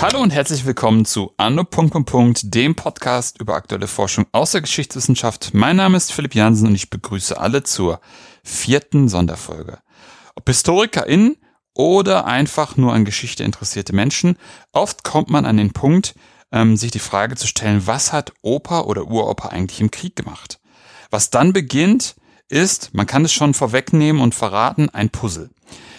Hallo und herzlich willkommen zu Anno. dem Podcast über aktuelle Forschung aus der Geschichtswissenschaft. Mein Name ist Philipp Jansen und ich begrüße alle zur vierten Sonderfolge. Ob HistorikerInnen oder einfach nur an Geschichte interessierte Menschen, oft kommt man an den Punkt, ähm, sich die Frage zu stellen, was hat Opa oder Uropa eigentlich im Krieg gemacht? Was dann beginnt, ist, man kann es schon vorwegnehmen und verraten, ein Puzzle.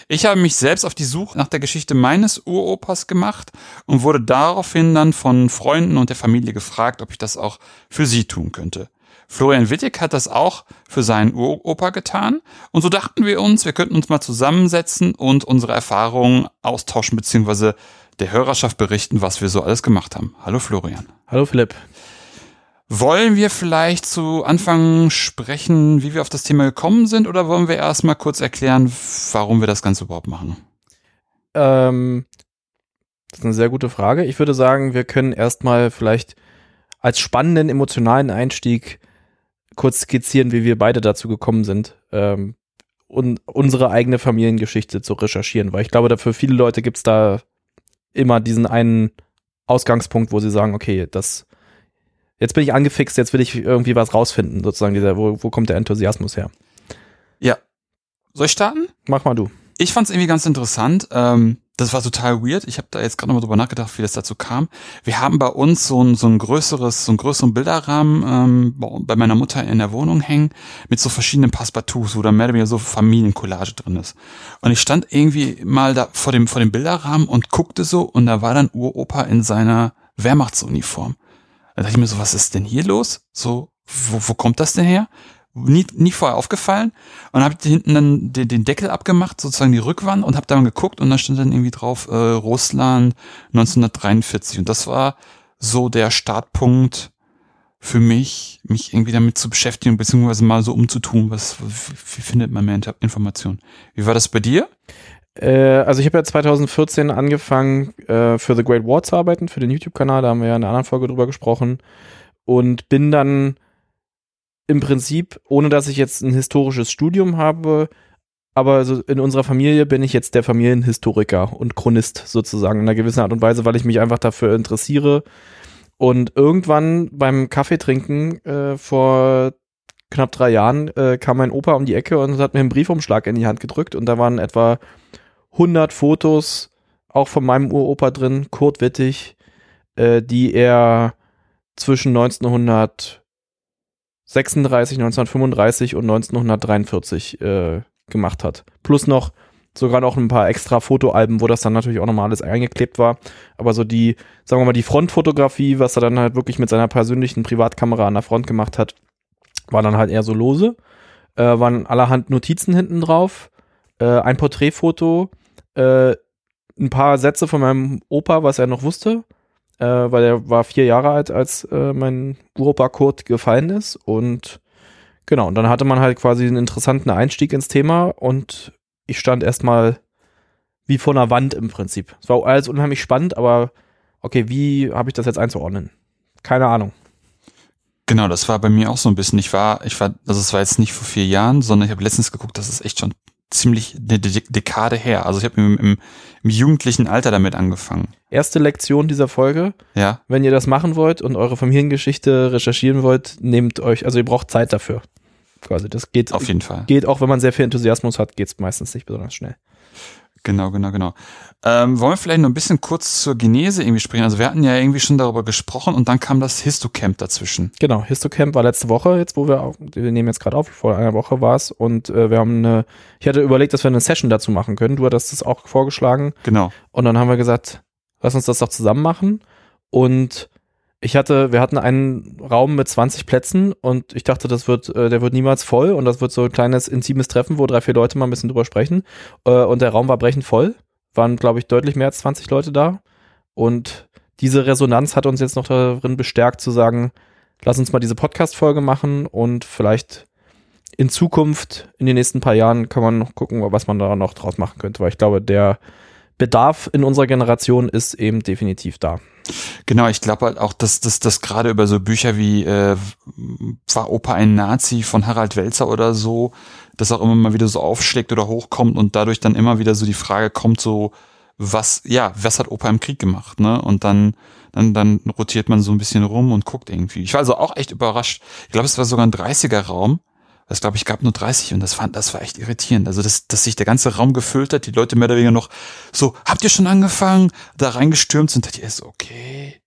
Ich habe mich selbst auf die Suche nach der Geschichte meines Uropas gemacht und wurde daraufhin dann von Freunden und der Familie gefragt, ob ich das auch für sie tun könnte. Florian Wittig hat das auch für seinen Uropa getan. Und so dachten wir uns, wir könnten uns mal zusammensetzen und unsere Erfahrungen austauschen, beziehungsweise der Hörerschaft berichten, was wir so alles gemacht haben. Hallo Florian. Hallo Philipp. Wollen wir vielleicht zu Anfang sprechen, wie wir auf das Thema gekommen sind, oder wollen wir erstmal kurz erklären, warum wir das Ganze überhaupt machen? Ähm, das ist eine sehr gute Frage. Ich würde sagen, wir können erstmal vielleicht als spannenden emotionalen Einstieg kurz skizzieren, wie wir beide dazu gekommen sind, ähm, und unsere eigene Familiengeschichte zu recherchieren, weil ich glaube, da für viele Leute gibt es da immer diesen einen Ausgangspunkt, wo sie sagen, okay, das jetzt bin ich angefixt, jetzt will ich irgendwie was rausfinden, sozusagen, dieser, wo, wo kommt der Enthusiasmus her? Ja. Soll ich starten? Mach mal du. Ich fand es irgendwie ganz interessant. Ähm, das war total weird. Ich habe da jetzt gerade nochmal drüber nachgedacht, wie das dazu kam. Wir haben bei uns so ein, so ein größeres, so einen größeren Bilderrahmen ähm, bei meiner Mutter in der Wohnung hängen mit so verschiedenen Passepartouts, wo da mehr oder weniger so Familiencollage drin ist. Und ich stand irgendwie mal da vor dem, vor dem Bilderrahmen und guckte so und da war dann Uropa in seiner Wehrmachtsuniform. Da dachte ich mir so, was ist denn hier los? So, wo, wo kommt das denn her? Nie, nie vorher aufgefallen und habe hinten dann den, den, Deckel abgemacht, sozusagen die Rückwand und habe dann geguckt und da stand dann irgendwie drauf äh, Russland 1943 und das war so der Startpunkt für mich, mich irgendwie damit zu beschäftigen beziehungsweise mal so umzutun, was wie, wie findet man mehr Informationen? Wie war das bei dir? Äh, also ich habe ja 2014 angefangen äh, für The Great War zu arbeiten, für den YouTube-Kanal, da haben wir ja in einer anderen Folge drüber gesprochen und bin dann im Prinzip, ohne dass ich jetzt ein historisches Studium habe, aber so in unserer Familie bin ich jetzt der Familienhistoriker und Chronist sozusagen in einer gewissen Art und Weise, weil ich mich einfach dafür interessiere. Und irgendwann beim Kaffeetrinken äh, vor knapp drei Jahren äh, kam mein Opa um die Ecke und hat mir einen Briefumschlag in die Hand gedrückt und da waren etwa 100 Fotos auch von meinem Uropa drin, Kurt Wittig, äh, die er zwischen 1900 36, 1935 und 1943 äh, gemacht hat. Plus noch sogar noch ein paar extra Fotoalben, wo das dann natürlich auch nochmal alles eingeklebt war. Aber so die, sagen wir mal, die Frontfotografie, was er dann halt wirklich mit seiner persönlichen Privatkamera an der Front gemacht hat, war dann halt eher so lose. Äh, waren allerhand Notizen hinten drauf, äh, ein Porträtfoto, äh, ein paar Sätze von meinem Opa, was er noch wusste, äh, weil er war vier Jahre alt, als äh, mein Uropa Kurt gefallen ist. Und genau, und dann hatte man halt quasi einen interessanten Einstieg ins Thema und ich stand erstmal wie vor einer Wand im Prinzip. Es war alles unheimlich spannend, aber okay, wie habe ich das jetzt einzuordnen? Keine Ahnung. Genau, das war bei mir auch so ein bisschen. Ich war, ich war, also es war jetzt nicht vor vier Jahren, sondern ich habe letztens geguckt, das ist echt schon ziemlich eine Dekade her. Also ich habe im, im, im, jugendlichen Alter damit angefangen. Erste Lektion dieser Folge. Ja. Wenn ihr das machen wollt und eure Familiengeschichte recherchieren wollt, nehmt euch, also ihr braucht Zeit dafür. Quasi, das geht. Auf jeden Fall. Geht auch, wenn man sehr viel Enthusiasmus hat, geht es meistens nicht besonders schnell. Genau, genau, genau. Ähm, wollen wir vielleicht noch ein bisschen kurz zur Genese irgendwie sprechen? Also wir hatten ja irgendwie schon darüber gesprochen und dann kam das Histocamp dazwischen. Genau, Histocamp war letzte Woche, jetzt wo wir, auch, wir nehmen jetzt gerade auf, vor einer Woche war es und äh, wir haben eine, ich hatte überlegt, dass wir eine Session dazu machen können. Du hattest das auch vorgeschlagen. Genau. Und dann haben wir gesagt, lass uns das doch zusammen machen und ich hatte, wir hatten einen Raum mit 20 Plätzen und ich dachte, das wird, äh, der wird niemals voll und das wird so ein kleines intimes Treffen, wo drei, vier Leute mal ein bisschen drüber sprechen. Äh, und der Raum war brechend voll. Waren, glaube ich, deutlich mehr als 20 Leute da. Und diese Resonanz hat uns jetzt noch darin bestärkt zu sagen, lass uns mal diese Podcast-Folge machen und vielleicht in Zukunft, in den nächsten paar Jahren, kann man noch gucken, was man da noch draus machen könnte, weil ich glaube, der Bedarf in unserer Generation ist eben definitiv da. Genau, ich glaube halt auch, dass das dass gerade über so Bücher wie äh, War Opa ein Nazi von Harald Welzer oder so, das auch immer mal wieder so aufschlägt oder hochkommt und dadurch dann immer wieder so die Frage kommt, so, was, ja, was hat Opa im Krieg gemacht, ne? Und dann, dann, dann rotiert man so ein bisschen rum und guckt irgendwie. Ich war also auch echt überrascht. Ich glaube, es war sogar ein 30er-Raum. Das glaube ich gab nur 30 und das fand, das war echt irritierend. Also, dass, dass sich der ganze Raum gefüllt hat, die Leute mehr oder weniger noch so, habt ihr schon angefangen? Da reingestürmt sind, dachte ich erst, okay,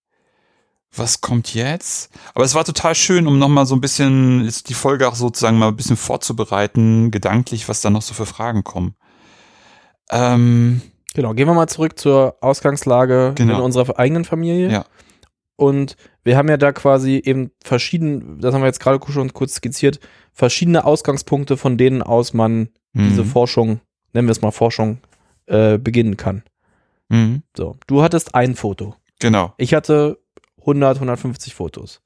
was kommt jetzt? Aber es war total schön, um nochmal so ein bisschen, jetzt die Folge auch sozusagen mal ein bisschen vorzubereiten, gedanklich, was da noch so für Fragen kommen. Ähm, Genau, gehen wir mal zurück zur Ausgangslage Genau. in unserer eigenen Familie. Ja. Und wir haben ja da quasi eben verschieden, das haben wir jetzt gerade schon kurz skizziert, verschiedene Ausgangspunkte, von denen aus man diese mhm. Forschung, nennen wir es mal Forschung, äh, beginnen kann. Mhm. So, du hattest ein Foto. Genau. Ich hatte 100, 150 Fotos.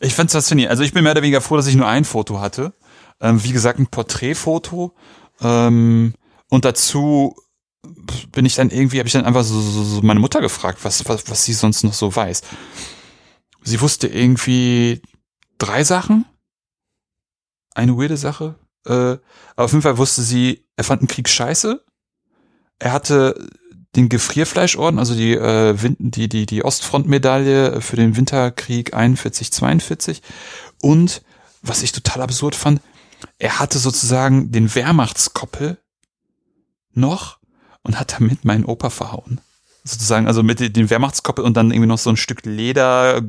Ich fand's faszinierend. Also ich bin mehr oder weniger froh, dass ich nur ein Foto hatte. Ähm, wie gesagt, ein Porträtfoto. Ähm, und dazu bin ich dann irgendwie, habe ich dann einfach so, so, so meine Mutter gefragt, was, was, was sie sonst noch so weiß. Sie wusste irgendwie drei Sachen. Eine weirde Sache. Äh, auf jeden Fall wusste sie, er fand den Krieg scheiße. Er hatte den Gefrierfleischorden, also die, äh, die, die, die Ostfrontmedaille für den Winterkrieg 41, 42. Und, was ich total absurd fand, er hatte sozusagen den Wehrmachtskoppel noch und hat damit meinen Opa verhauen. Sozusagen, also mit dem Wehrmachtskoppel und dann irgendwie noch so ein Stück Leder,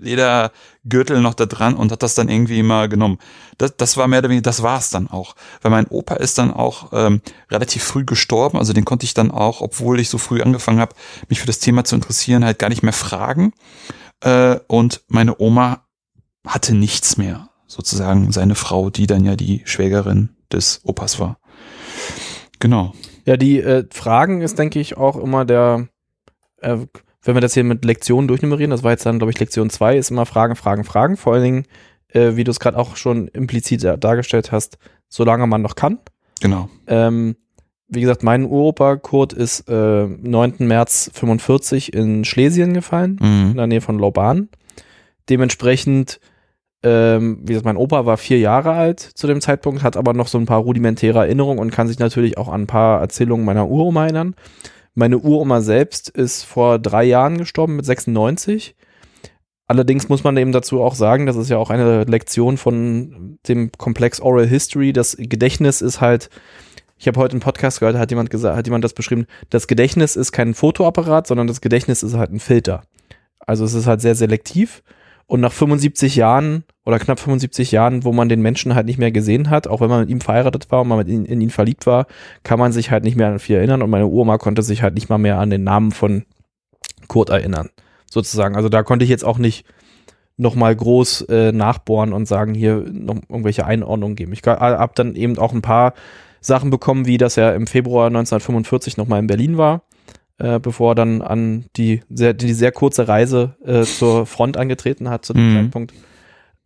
Ledergürtel noch da dran und hat das dann irgendwie mal genommen. Das, das war mehr oder weniger, das war's dann auch. Weil mein Opa ist dann auch ähm, relativ früh gestorben, also den konnte ich dann auch, obwohl ich so früh angefangen habe, mich für das Thema zu interessieren, halt gar nicht mehr fragen. Äh, und meine Oma hatte nichts mehr, sozusagen seine Frau, die dann ja die Schwägerin des Opas war. Genau. Ja, die äh, Fragen ist, denke ich, auch immer der, äh, wenn wir das hier mit Lektionen durchnummerieren, das war jetzt dann, glaube ich, Lektion 2, ist immer Fragen, Fragen, Fragen. Vor allen Dingen, äh, wie du es gerade auch schon implizit da- dargestellt hast, solange man noch kann. Genau. Ähm, wie gesagt, mein Uropa Kurt ist äh, 9. März 45 in Schlesien gefallen, in Mhm. der Nähe von Lauban. Dementsprechend, ähm, wie gesagt, mein Opa war vier Jahre alt zu dem Zeitpunkt, hat aber noch so ein paar rudimentäre Erinnerungen und kann sich natürlich auch an ein paar Erzählungen meiner Uroma erinnern. Meine Uroma selbst ist vor drei Jahren gestorben mit 96. Allerdings muss man eben dazu auch sagen, das ist ja auch eine Lektion von dem Komplex Oral History. Das Gedächtnis ist halt, ich habe heute einen Podcast gehört, hat jemand gesagt, hat jemand das beschrieben, das Gedächtnis ist kein Fotoapparat, sondern das Gedächtnis ist halt ein Filter. Also es ist halt sehr selektiv. Und nach 75 Jahren oder knapp 75 Jahren, wo man den Menschen halt nicht mehr gesehen hat, auch wenn man mit ihm verheiratet war und man ihn, in ihn verliebt war, kann man sich halt nicht mehr an viel erinnern. Und meine Oma konnte sich halt nicht mal mehr an den Namen von Kurt erinnern, sozusagen. Also da konnte ich jetzt auch nicht nochmal groß äh, nachbohren und sagen, hier noch irgendwelche Einordnungen geben. Ich habe dann eben auch ein paar Sachen bekommen, wie dass er im Februar 1945 nochmal in Berlin war, äh, bevor er dann an die sehr, die sehr kurze Reise äh, zur Front angetreten hat zu dem Mhm. Zeitpunkt.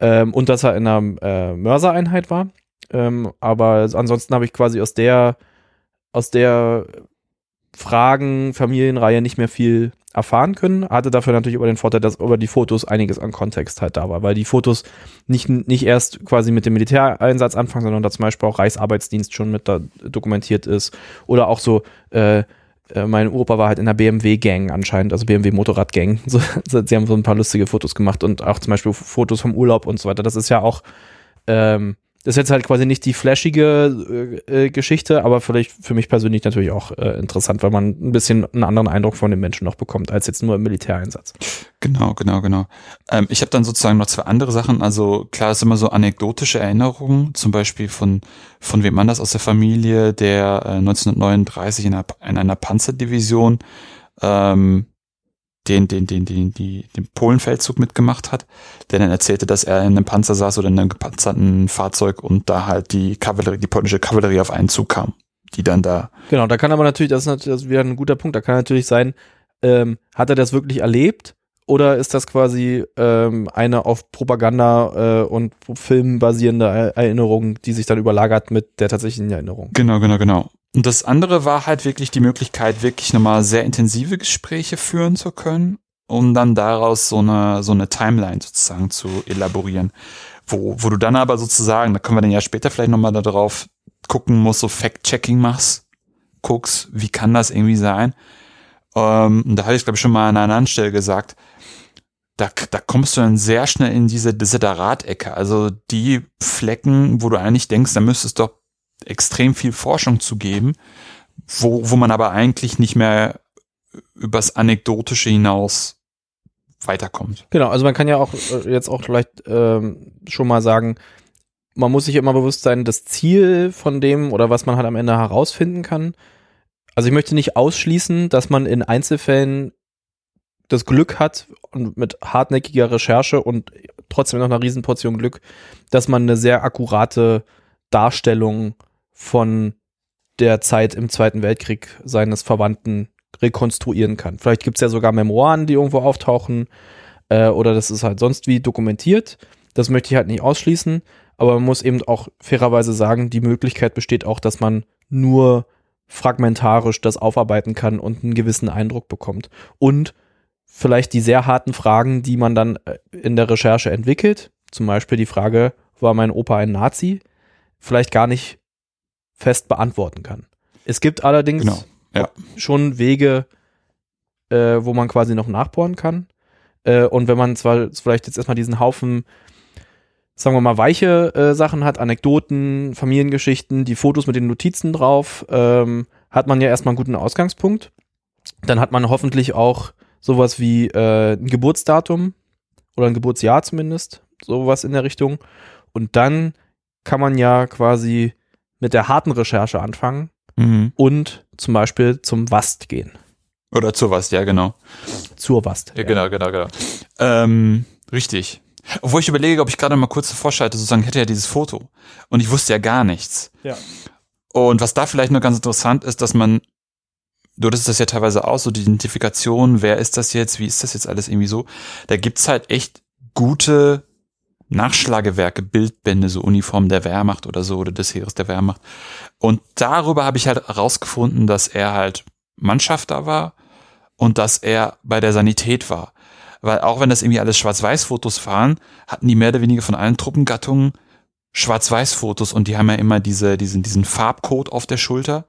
Ähm, und dass er in einer äh, Mörsereinheit war. Ähm, aber ansonsten habe ich quasi aus der, aus der Fragen, Familienreihe nicht mehr viel erfahren können. Hatte dafür natürlich aber den Vorteil, dass über die Fotos einiges an Kontext halt da war, weil die Fotos nicht, nicht erst quasi mit dem Militäreinsatz anfangen, sondern da zum Beispiel auch Reichsarbeitsdienst schon mit da dokumentiert ist. Oder auch so, äh, äh, mein Opa war halt in der BMW-Gang anscheinend, also BMW-Motorrad-Gang. So, sie haben so ein paar lustige Fotos gemacht und auch zum Beispiel Fotos vom Urlaub und so weiter. Das ist ja auch, ähm, ist jetzt halt quasi nicht die flashige äh, äh, Geschichte, aber vielleicht für mich persönlich natürlich auch äh, interessant, weil man ein bisschen einen anderen Eindruck von den Menschen noch bekommt, als jetzt nur im Militäreinsatz. Genau, genau, genau. Ähm, ich habe dann sozusagen noch zwei andere Sachen. Also klar ist immer so anekdotische Erinnerungen, zum Beispiel von von wem anders aus der Familie, der äh, 1939 in einer, in einer Panzerdivision ähm, den, den, den, den, die, den Polenfeldzug mitgemacht hat, der dann erzählte, dass er in einem Panzer saß oder in einem gepanzerten Fahrzeug und da halt die Kavallerie, die polnische Kavallerie auf einen Zug kam, die dann da Genau, da kann aber natürlich, das ist natürlich wieder ein guter Punkt, da kann natürlich sein, ähm, hat er das wirklich erlebt Oder ist das quasi ähm, eine auf Propaganda äh, und Film basierende Er- Erinnerung, die sich dann überlagert mit der tatsächlichen Erinnerung? Genau, genau, genau. Und das andere war halt wirklich die Möglichkeit, wirklich nochmal sehr intensive Gespräche führen zu können, um dann daraus so eine, so eine Timeline sozusagen zu elaborieren. Wo, wo du dann aber sozusagen, da können wir dann ja später vielleicht nochmal darauf gucken musst, so Fact-Checking machst, guckst, wie kann das irgendwie sein? Ähm, und da hatte ich, glaube ich, schon mal an einer anderen Stelle gesagt, da, da kommst du dann sehr schnell in diese Desiderat-Ecke. Also die Flecken, wo du eigentlich denkst, da müsste es doch extrem viel Forschung zu geben, wo, wo man aber eigentlich nicht mehr übers Anekdotische hinaus weiterkommt. Genau, also man kann ja auch äh, jetzt auch vielleicht ähm, schon mal sagen, man muss sich immer bewusst sein, das Ziel von dem oder was man halt am Ende herausfinden kann. Also ich möchte nicht ausschließen, dass man in Einzelfällen das Glück hat und mit hartnäckiger Recherche und trotzdem noch einer Riesenportion Glück, dass man eine sehr akkurate Darstellung von der Zeit im Zweiten Weltkrieg seines Verwandten rekonstruieren kann. Vielleicht gibt es ja sogar Memoiren, die irgendwo auftauchen, äh, oder das ist halt sonst wie dokumentiert. Das möchte ich halt nicht ausschließen, aber man muss eben auch fairerweise sagen, die Möglichkeit besteht auch, dass man nur fragmentarisch das aufarbeiten kann und einen gewissen Eindruck bekommt. Und vielleicht die sehr harten Fragen, die man dann äh, in der Recherche entwickelt, zum Beispiel die Frage, war mein Opa ein Nazi, vielleicht gar nicht fest beantworten kann. Es gibt allerdings Genau, ja. schon Wege, äh, wo man quasi noch nachbohren kann. Äh, und wenn man zwar vielleicht jetzt erstmal diesen Haufen, sagen wir mal, weiche äh, Sachen hat, Anekdoten, Familiengeschichten, die Fotos mit den Notizen drauf, ähm, hat man ja erstmal einen guten Ausgangspunkt. Dann hat man hoffentlich auch sowas wie äh, ein Geburtsdatum oder ein Geburtsjahr zumindest, sowas in der Richtung. Und dann kann man ja quasi mit der harten Recherche anfangen Mhm. und zum Beispiel zum WAST gehen. Oder zu was, ja, genau. Zur WAST. Ja, genau, genau, genau. Ähm, richtig. Obwohl ich überlege, ob ich gerade mal kurz vorschalte, sozusagen hätte ja dieses Foto. Und ich wusste ja gar nichts. Ja. Und was da vielleicht nur ganz interessant ist, dass man, du hattest das ja teilweise auch, so die Identifikation, wer ist das jetzt, wie ist das jetzt alles irgendwie so. Da gibt's halt echt gute Nachschlagewerke, Bildbände, so Uniform der Wehrmacht oder so, oder des Heeres der Wehrmacht. Und darüber habe ich halt herausgefunden, dass er halt Mannschafter war und dass er bei der Sanität war. Weil auch wenn das irgendwie alles Schwarz-Weiß-Fotos waren, hatten die mehr oder weniger von allen Truppengattungen Schwarz-Weiß-Fotos und die haben ja immer diese, diesen, diesen Farbcode auf der Schulter.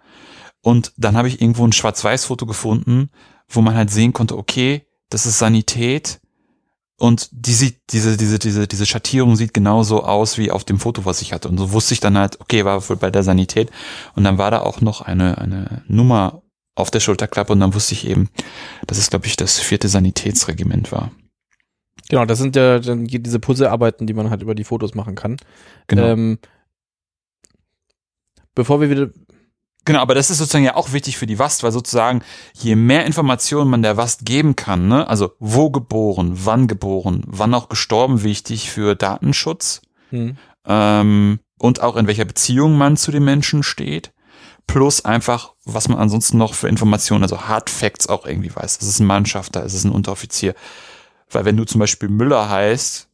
Und dann habe ich irgendwo ein Schwarz-Weiß-Foto gefunden, wo man halt sehen konnte, okay, das ist Sanität. Und die sieht, diese, diese, diese, diese Schattierung sieht genauso aus wie auf dem Foto, was ich hatte. Und so wusste ich dann halt, okay, war wohl bei der Sanität. Und dann war da auch noch eine, eine Nummer auf der Schulterklappe und dann wusste ich eben, dass es, glaube ich, das vierte Sanitätsregiment war. Genau, das sind ja dann diese Puzzlearbeiten, die man halt über die Fotos machen kann. Genau. Ähm, bevor wir wieder, Genau, aber das ist sozusagen ja auch wichtig für die WAST, weil sozusagen je mehr Informationen man der WAST geben kann, ne, also wo geboren, wann geboren, wann auch gestorben, wichtig für Datenschutz hm, ähm, und auch in welcher Beziehung man zu den Menschen steht, plus einfach, was man ansonsten noch für Informationen, also Hard Facts auch irgendwie weiß. Es ist ein Mannschafter, es ist ein Unteroffizier. Weil wenn du zum Beispiel Müller heißt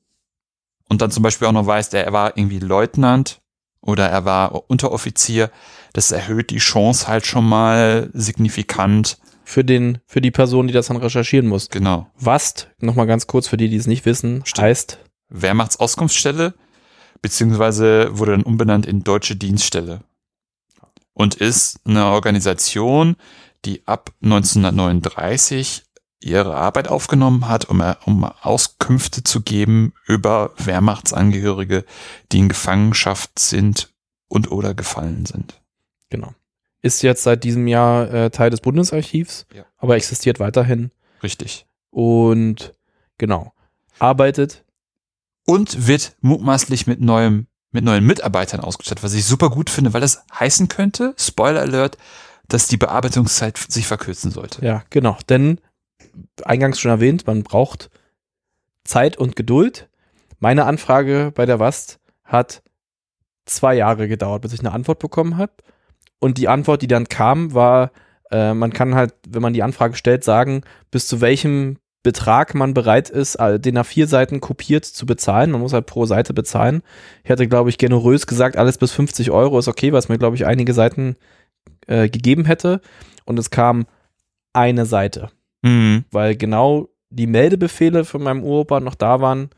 und dann zum Beispiel auch noch weißt, er war irgendwie Leutnant oder er war Unteroffizier, das erhöht die Chance halt schon mal signifikant. für den, für die Person, die das dann recherchieren muss. Genau. WAST, nochmal ganz kurz für die, die es nicht wissen, Stimmt. heißt, Wehrmachtsauskunftsstelle, beziehungsweise wurde dann umbenannt in Deutsche Dienststelle. Und ist eine Organisation, die ab 1939 ihre Arbeit aufgenommen hat, um, um Auskünfte zu geben über Wehrmachtsangehörige, die in Gefangenschaft sind und oder gefallen sind. genau. Ist jetzt seit diesem Jahr äh, Teil des Bundesarchivs, Ja. aber existiert weiterhin Richtig. und genau. Arbeitet, Und wird mutmaßlich mit neuem mit neuen Mitarbeitern ausgestattet, was ich super gut finde, weil das heißen könnte, Spoiler Alert, dass die Bearbeitungszeit sich verkürzen sollte. ja, genau. Denn, eingangs schon erwähnt, man braucht Zeit und Geduld. Meine Anfrage bei der WAST hat zwei Jahre gedauert, bis ich eine Antwort bekommen habe. Und die Antwort, die dann kam, war, äh, man kann halt, wenn man die Anfrage stellt, sagen, bis zu welchem Betrag man bereit ist, äh, den nach vier Seiten kopiert zu bezahlen. Man muss halt pro Seite bezahlen. Ich hatte, glaube ich, generös gesagt, alles bis 50 Euro ist okay, was mir, glaube ich, einige Seiten äh, gegeben hätte. Und es kam eine Seite. Mhm. Weil genau die Meldebefehle von meinem Uropa noch da waren,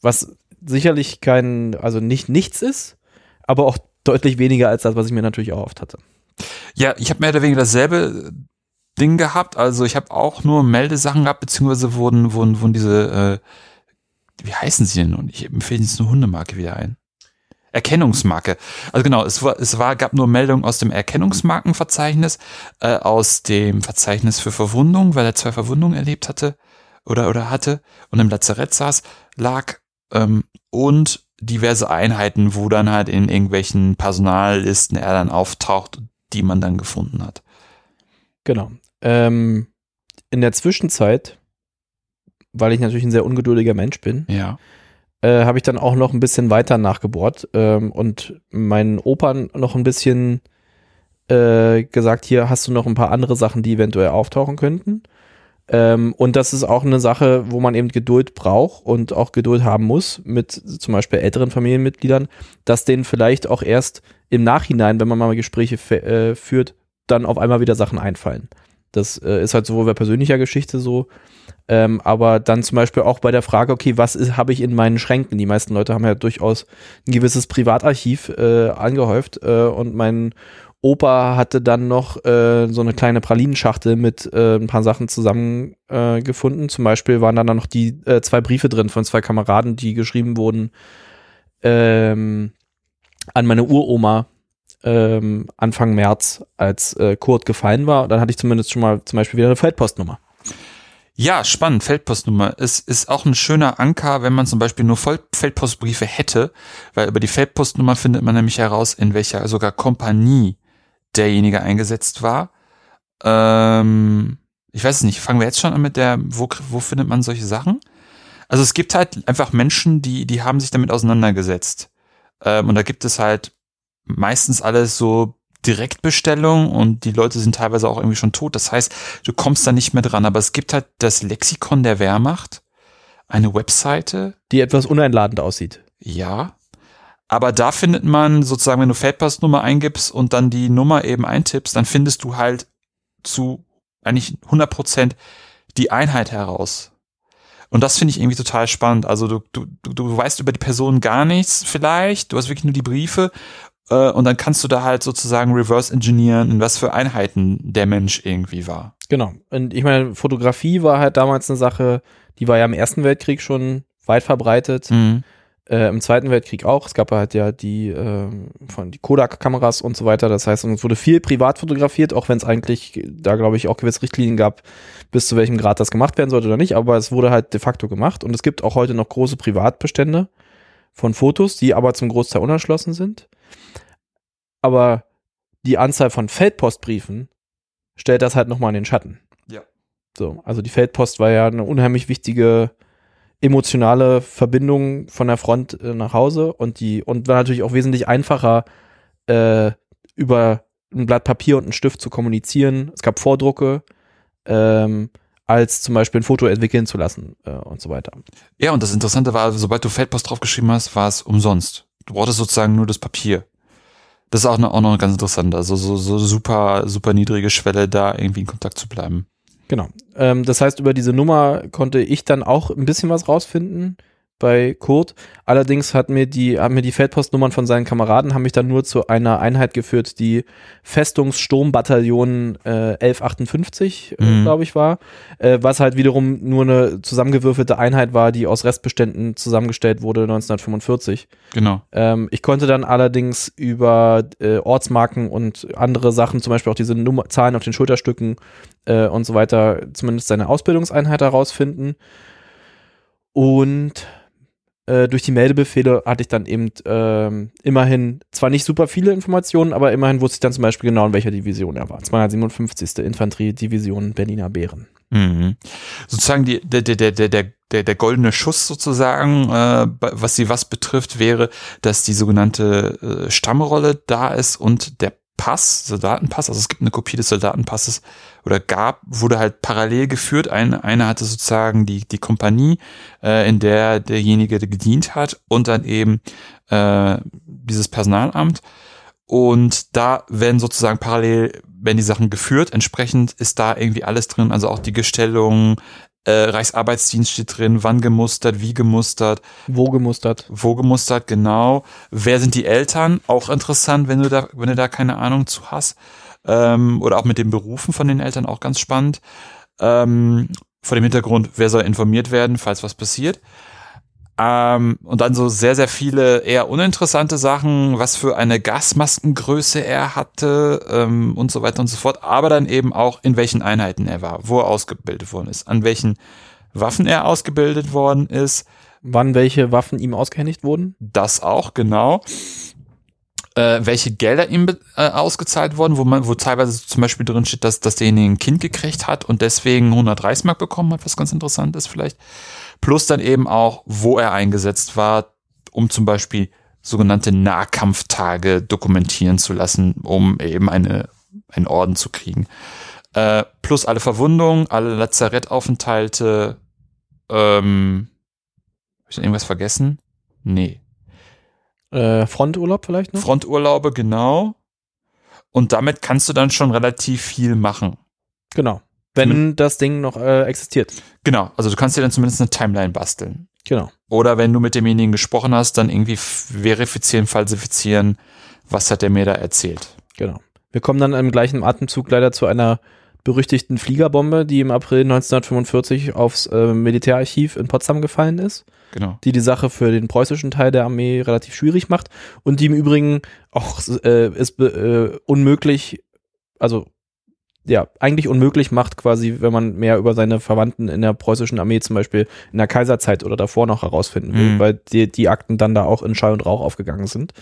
was sicherlich kein, also nicht nichts ist, aber auch deutlich weniger als das, was ich mir natürlich erhofft hatte. Ja, ich habe mehr oder weniger dasselbe Ding gehabt. Also ich habe auch nur Meldesachen gehabt, beziehungsweise wurden, wurden, wurden diese, äh, wie heißen sie denn nun? Ich empfehle jetzt eine Hundemarke wieder ein. Erkennungsmarke. Also genau, es war, es war, gab nur Meldungen aus dem Erkennungsmarkenverzeichnis, äh, aus dem Verzeichnis für Verwundung, weil er zwei Verwundungen erlebt hatte oder oder hatte und im Lazarett saß, lag ähm, und diverse Einheiten, wo dann halt in irgendwelchen Personallisten er dann auftaucht, die man dann gefunden hat. Genau. Ähm, in der Zwischenzeit, weil ich natürlich ein sehr ungeduldiger Mensch bin, Ja. äh, habe ich dann auch noch ein bisschen weiter nachgebohrt ähm, und meinen Opern noch ein bisschen äh, gesagt, hier hast du noch ein paar andere Sachen, die eventuell auftauchen könnten. Ähm, und das ist auch eine Sache, wo man eben Geduld braucht und auch Geduld haben muss mit zum Beispiel älteren Familienmitgliedern, dass denen vielleicht auch erst im Nachhinein, wenn man mal Gespräche äh, führt, dann auf einmal wieder Sachen einfallen. Das äh, ist halt sowohl bei persönlicher Geschichte so, ähm, aber dann zum Beispiel auch bei der Frage, okay, was habe ich in meinen Schränken? Die meisten Leute haben ja durchaus ein gewisses Privatarchiv äh, angehäuft äh, und mein Opa hatte dann noch äh, so eine kleine Pralinenschachtel mit äh, ein paar Sachen zusammengefunden. Äh. Zum Beispiel waren dann, dann noch die äh, zwei Briefe drin von zwei Kameraden, die geschrieben wurden ähm, an meine Uroma ähm, Anfang März, als äh, Kurt gefallen war. Dann hatte ich zumindest schon mal zum Beispiel wieder eine Feldpostnummer. Ja, spannend. Feldpostnummer. Es ist auch ein schöner Anker, wenn man zum Beispiel nur Voll Feldpostbriefe hätte, weil über die Feldpostnummer findet man nämlich heraus, in welcher sogar Kompanie derjenige eingesetzt war. Ähm, ich weiß es nicht. Fangen wir jetzt schon an mit der, wo, wo findet man solche Sachen? Also es gibt halt einfach Menschen, die, die haben sich damit auseinandergesetzt. Ähm, und da gibt es halt meistens alles so Direktbestellung und die Leute sind teilweise auch irgendwie schon tot. Das heißt, du kommst da nicht mehr dran. Aber es gibt halt das Lexikon der Wehrmacht, eine Webseite, Die etwas uneinladend aussieht. ja. Aber da findet man sozusagen, wenn du Feldpostnummer eingibst und dann die Nummer eben eintippst, dann findest du halt zu eigentlich 100 Prozent die Einheit heraus. Und das finde ich irgendwie total spannend. Also du, du, du, weißt über die Person gar nichts vielleicht, du hast wirklich nur die Briefe und dann kannst du da halt sozusagen reverse engineeren, in was für Einheiten der Mensch irgendwie war. Genau. Und ich meine, Fotografie war halt damals eine Sache, die war ja im Ersten Weltkrieg schon weit verbreitet. Mhm. Äh, Im Zweiten Weltkrieg auch. Es gab halt ja die ähm, von die Kodak-Kameras und so weiter. Das heißt, es wurde viel privat fotografiert, auch wenn es eigentlich da, glaube ich, auch gewisse Richtlinien gab, bis zu welchem Grad das gemacht werden sollte oder nicht. Aber es wurde halt de facto gemacht. Und es gibt auch heute noch große Privatbestände von Fotos, die aber zum Großteil unerschlossen sind. Aber die Anzahl von Feldpostbriefen stellt das halt nochmal in den Schatten. Ja. So, also die Feldpost war ja eine unheimlich wichtige emotionale Verbindung von der Front äh, nach Hause und die und war natürlich auch wesentlich einfacher äh, über ein Blatt Papier und einen Stift zu kommunizieren. Es gab Vordrucke, ähm, als zum Beispiel ein Foto entwickeln zu lassen äh, und so weiter. Ja, und das Interessante war, sobald du Feldpost draufgeschrieben hast, war es umsonst. Du brauchtest sozusagen nur das Papier. Das ist auch noch, auch noch ganz interessant. Also so, so super, super niedrige Schwelle, da irgendwie in Kontakt zu bleiben. Genau. Ähm, das heißt, über diese Nummer konnte ich dann auch ein bisschen was rausfinden bei Kurt. Allerdings hat mir die, haben mir die Feldpostnummern von seinen Kameraden haben mich dann nur zu einer Einheit geführt, die Festungssturmbataillon äh, 1158, äh, Mhm. glaube ich, war. Äh, was halt wiederum nur eine zusammengewürfelte Einheit war, die aus Restbeständen zusammengestellt wurde 1945. Genau. Ähm, ich konnte dann allerdings über äh, Ortsmarken und andere Sachen, zum Beispiel auch diese Nummer Zahlen auf den Schulterstücken äh, und so weiter, zumindest seine Ausbildungseinheit herausfinden. Und äh, durch die Meldebefehle hatte ich dann eben ähm, immerhin zwar nicht super viele Informationen, aber immerhin wusste ich dann zum Beispiel genau, in welcher Division er war. 257. Infanteriedivision Berliner Bären. Mhm. Sozusagen die, der, der, der, der, der, der, goldene Schuss sozusagen, äh, was sie was betrifft, wäre, dass die sogenannte äh, Stammrolle da ist und der Pass, Soldatenpass, also es gibt eine Kopie des Soldatenpasses oder gab, wurde halt parallel geführt. Eine, eine hatte sozusagen die, die Kompanie, äh, in der derjenige gedient hat und dann eben äh, dieses Personalamt. Und da werden sozusagen parallel, werden die Sachen geführt. Entsprechend ist da irgendwie alles drin, also auch die Gestellung, äh, Reichsarbeitsdienst steht drin, wann gemustert, wie gemustert. Wo gemustert. Wo gemustert, genau. Wer sind die Eltern? Auch interessant, wenn du da, wenn du da keine Ahnung zu hast. Ähm, oder auch mit den Berufen von den Eltern auch ganz spannend. Ähm, vor dem Hintergrund, wer soll informiert werden, falls was passiert. Ähm, und dann so sehr, sehr viele eher uninteressante Sachen, was für eine Gasmaskengröße er hatte ähm, und so weiter und so fort. Aber dann eben auch, in welchen Einheiten er war, wo er ausgebildet worden ist, an welchen Waffen er ausgebildet worden ist. Wann welche Waffen ihm ausgehändigt wurden? Das auch, genau. Äh, welche Gelder ihm äh, ausgezahlt wurden, wo man, wo teilweise zum Beispiel drin steht, dass, dass derjenige ein Kind gekriegt hat und deswegen 100 Reichsmark bekommen hat, was ganz interessant ist vielleicht. Plus dann eben auch, wo er eingesetzt war, um zum Beispiel sogenannte Nahkampftage dokumentieren zu lassen, um eben eine, einen Orden zu kriegen. Äh, plus alle Verwundungen, alle Lazarettaufenthalte. Ähm, Hab ich irgendwas vergessen? Nee. Äh, Fronturlaub vielleicht noch? Fronturlaube, genau. Und damit kannst du dann schon relativ viel machen. Genau. Wenn Zum das Ding noch äh, existiert. Genau, also du kannst dir dann zumindest eine Timeline basteln. Genau. Oder wenn du mit demjenigen gesprochen hast, dann irgendwie verifizieren, falsifizieren, was hat der mir da erzählt. Genau. Wir kommen dann im gleichen Atemzug leider zu einer berüchtigten Fliegerbombe, die im April 1945 aufs äh, Militärarchiv in Potsdam gefallen ist. Genau. Die die Sache für den preußischen Teil der Armee relativ schwierig macht und die im Übrigen auch äh, ist äh, unmöglich, also ja, eigentlich unmöglich macht, quasi, wenn man mehr über seine Verwandten in der preußischen Armee zum Beispiel in der Kaiserzeit oder davor noch herausfinden will, mhm. weil die, die Akten dann da auch in Schall und Rauch aufgegangen sind.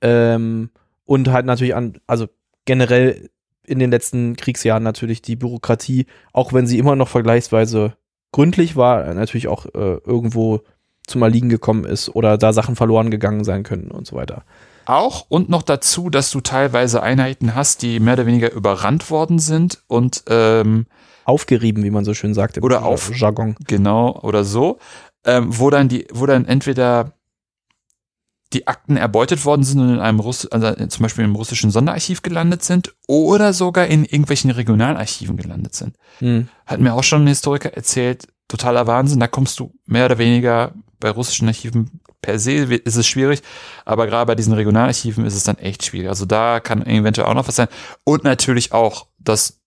Ähm, und halt natürlich an, also generell in den letzten Kriegsjahren natürlich die Bürokratie, auch wenn sie immer noch vergleichsweise gründlich war, natürlich auch äh, irgendwo zum Erliegen gekommen ist oder da Sachen verloren gegangen sein können und so weiter auch und noch dazu, dass du teilweise Einheiten hast, die mehr oder weniger überrannt worden sind und ähm, aufgerieben, wie man so schön sagt im oder auf Jargon. Genau oder so, ähm, wo dann die, wo dann entweder die Akten erbeutet worden sind und in einem Russ also zum Beispiel im russischen Sonderarchiv gelandet sind oder sogar in irgendwelchen Regionalarchiven gelandet sind. Hm. Hat mir auch schon ein Historiker erzählt, totaler Wahnsinn, da kommst du mehr oder weniger bei russischen Archiven per se ist es schwierig, aber gerade bei diesen Regionalarchiven ist es dann echt schwierig. Also da kann eventuell auch noch was sein. Und natürlich auch, dass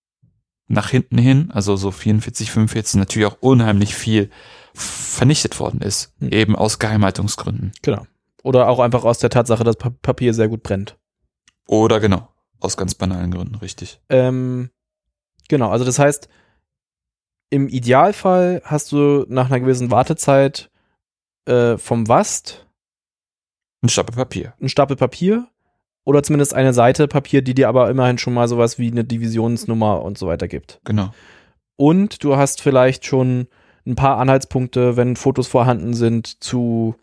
nach hinten hin, also so 44, 45, natürlich auch unheimlich viel vernichtet worden ist, hm. eben aus Geheimhaltungsgründen. Genau. Oder auch einfach aus der Tatsache, dass Papier sehr gut brennt. Oder genau, aus ganz banalen Gründen, richtig. Ähm, genau, also das heißt, im Idealfall hast du nach einer gewissen Wartezeit äh, vom Wast. Ein Stapel Papier. Ein Stapel Papier. Oder zumindest eine Seite Papier, die dir aber immerhin schon mal sowas wie eine Divisionsnummer und so weiter gibt. Genau. Und du hast vielleicht schon ein paar Anhaltspunkte, wenn Fotos vorhanden sind, zu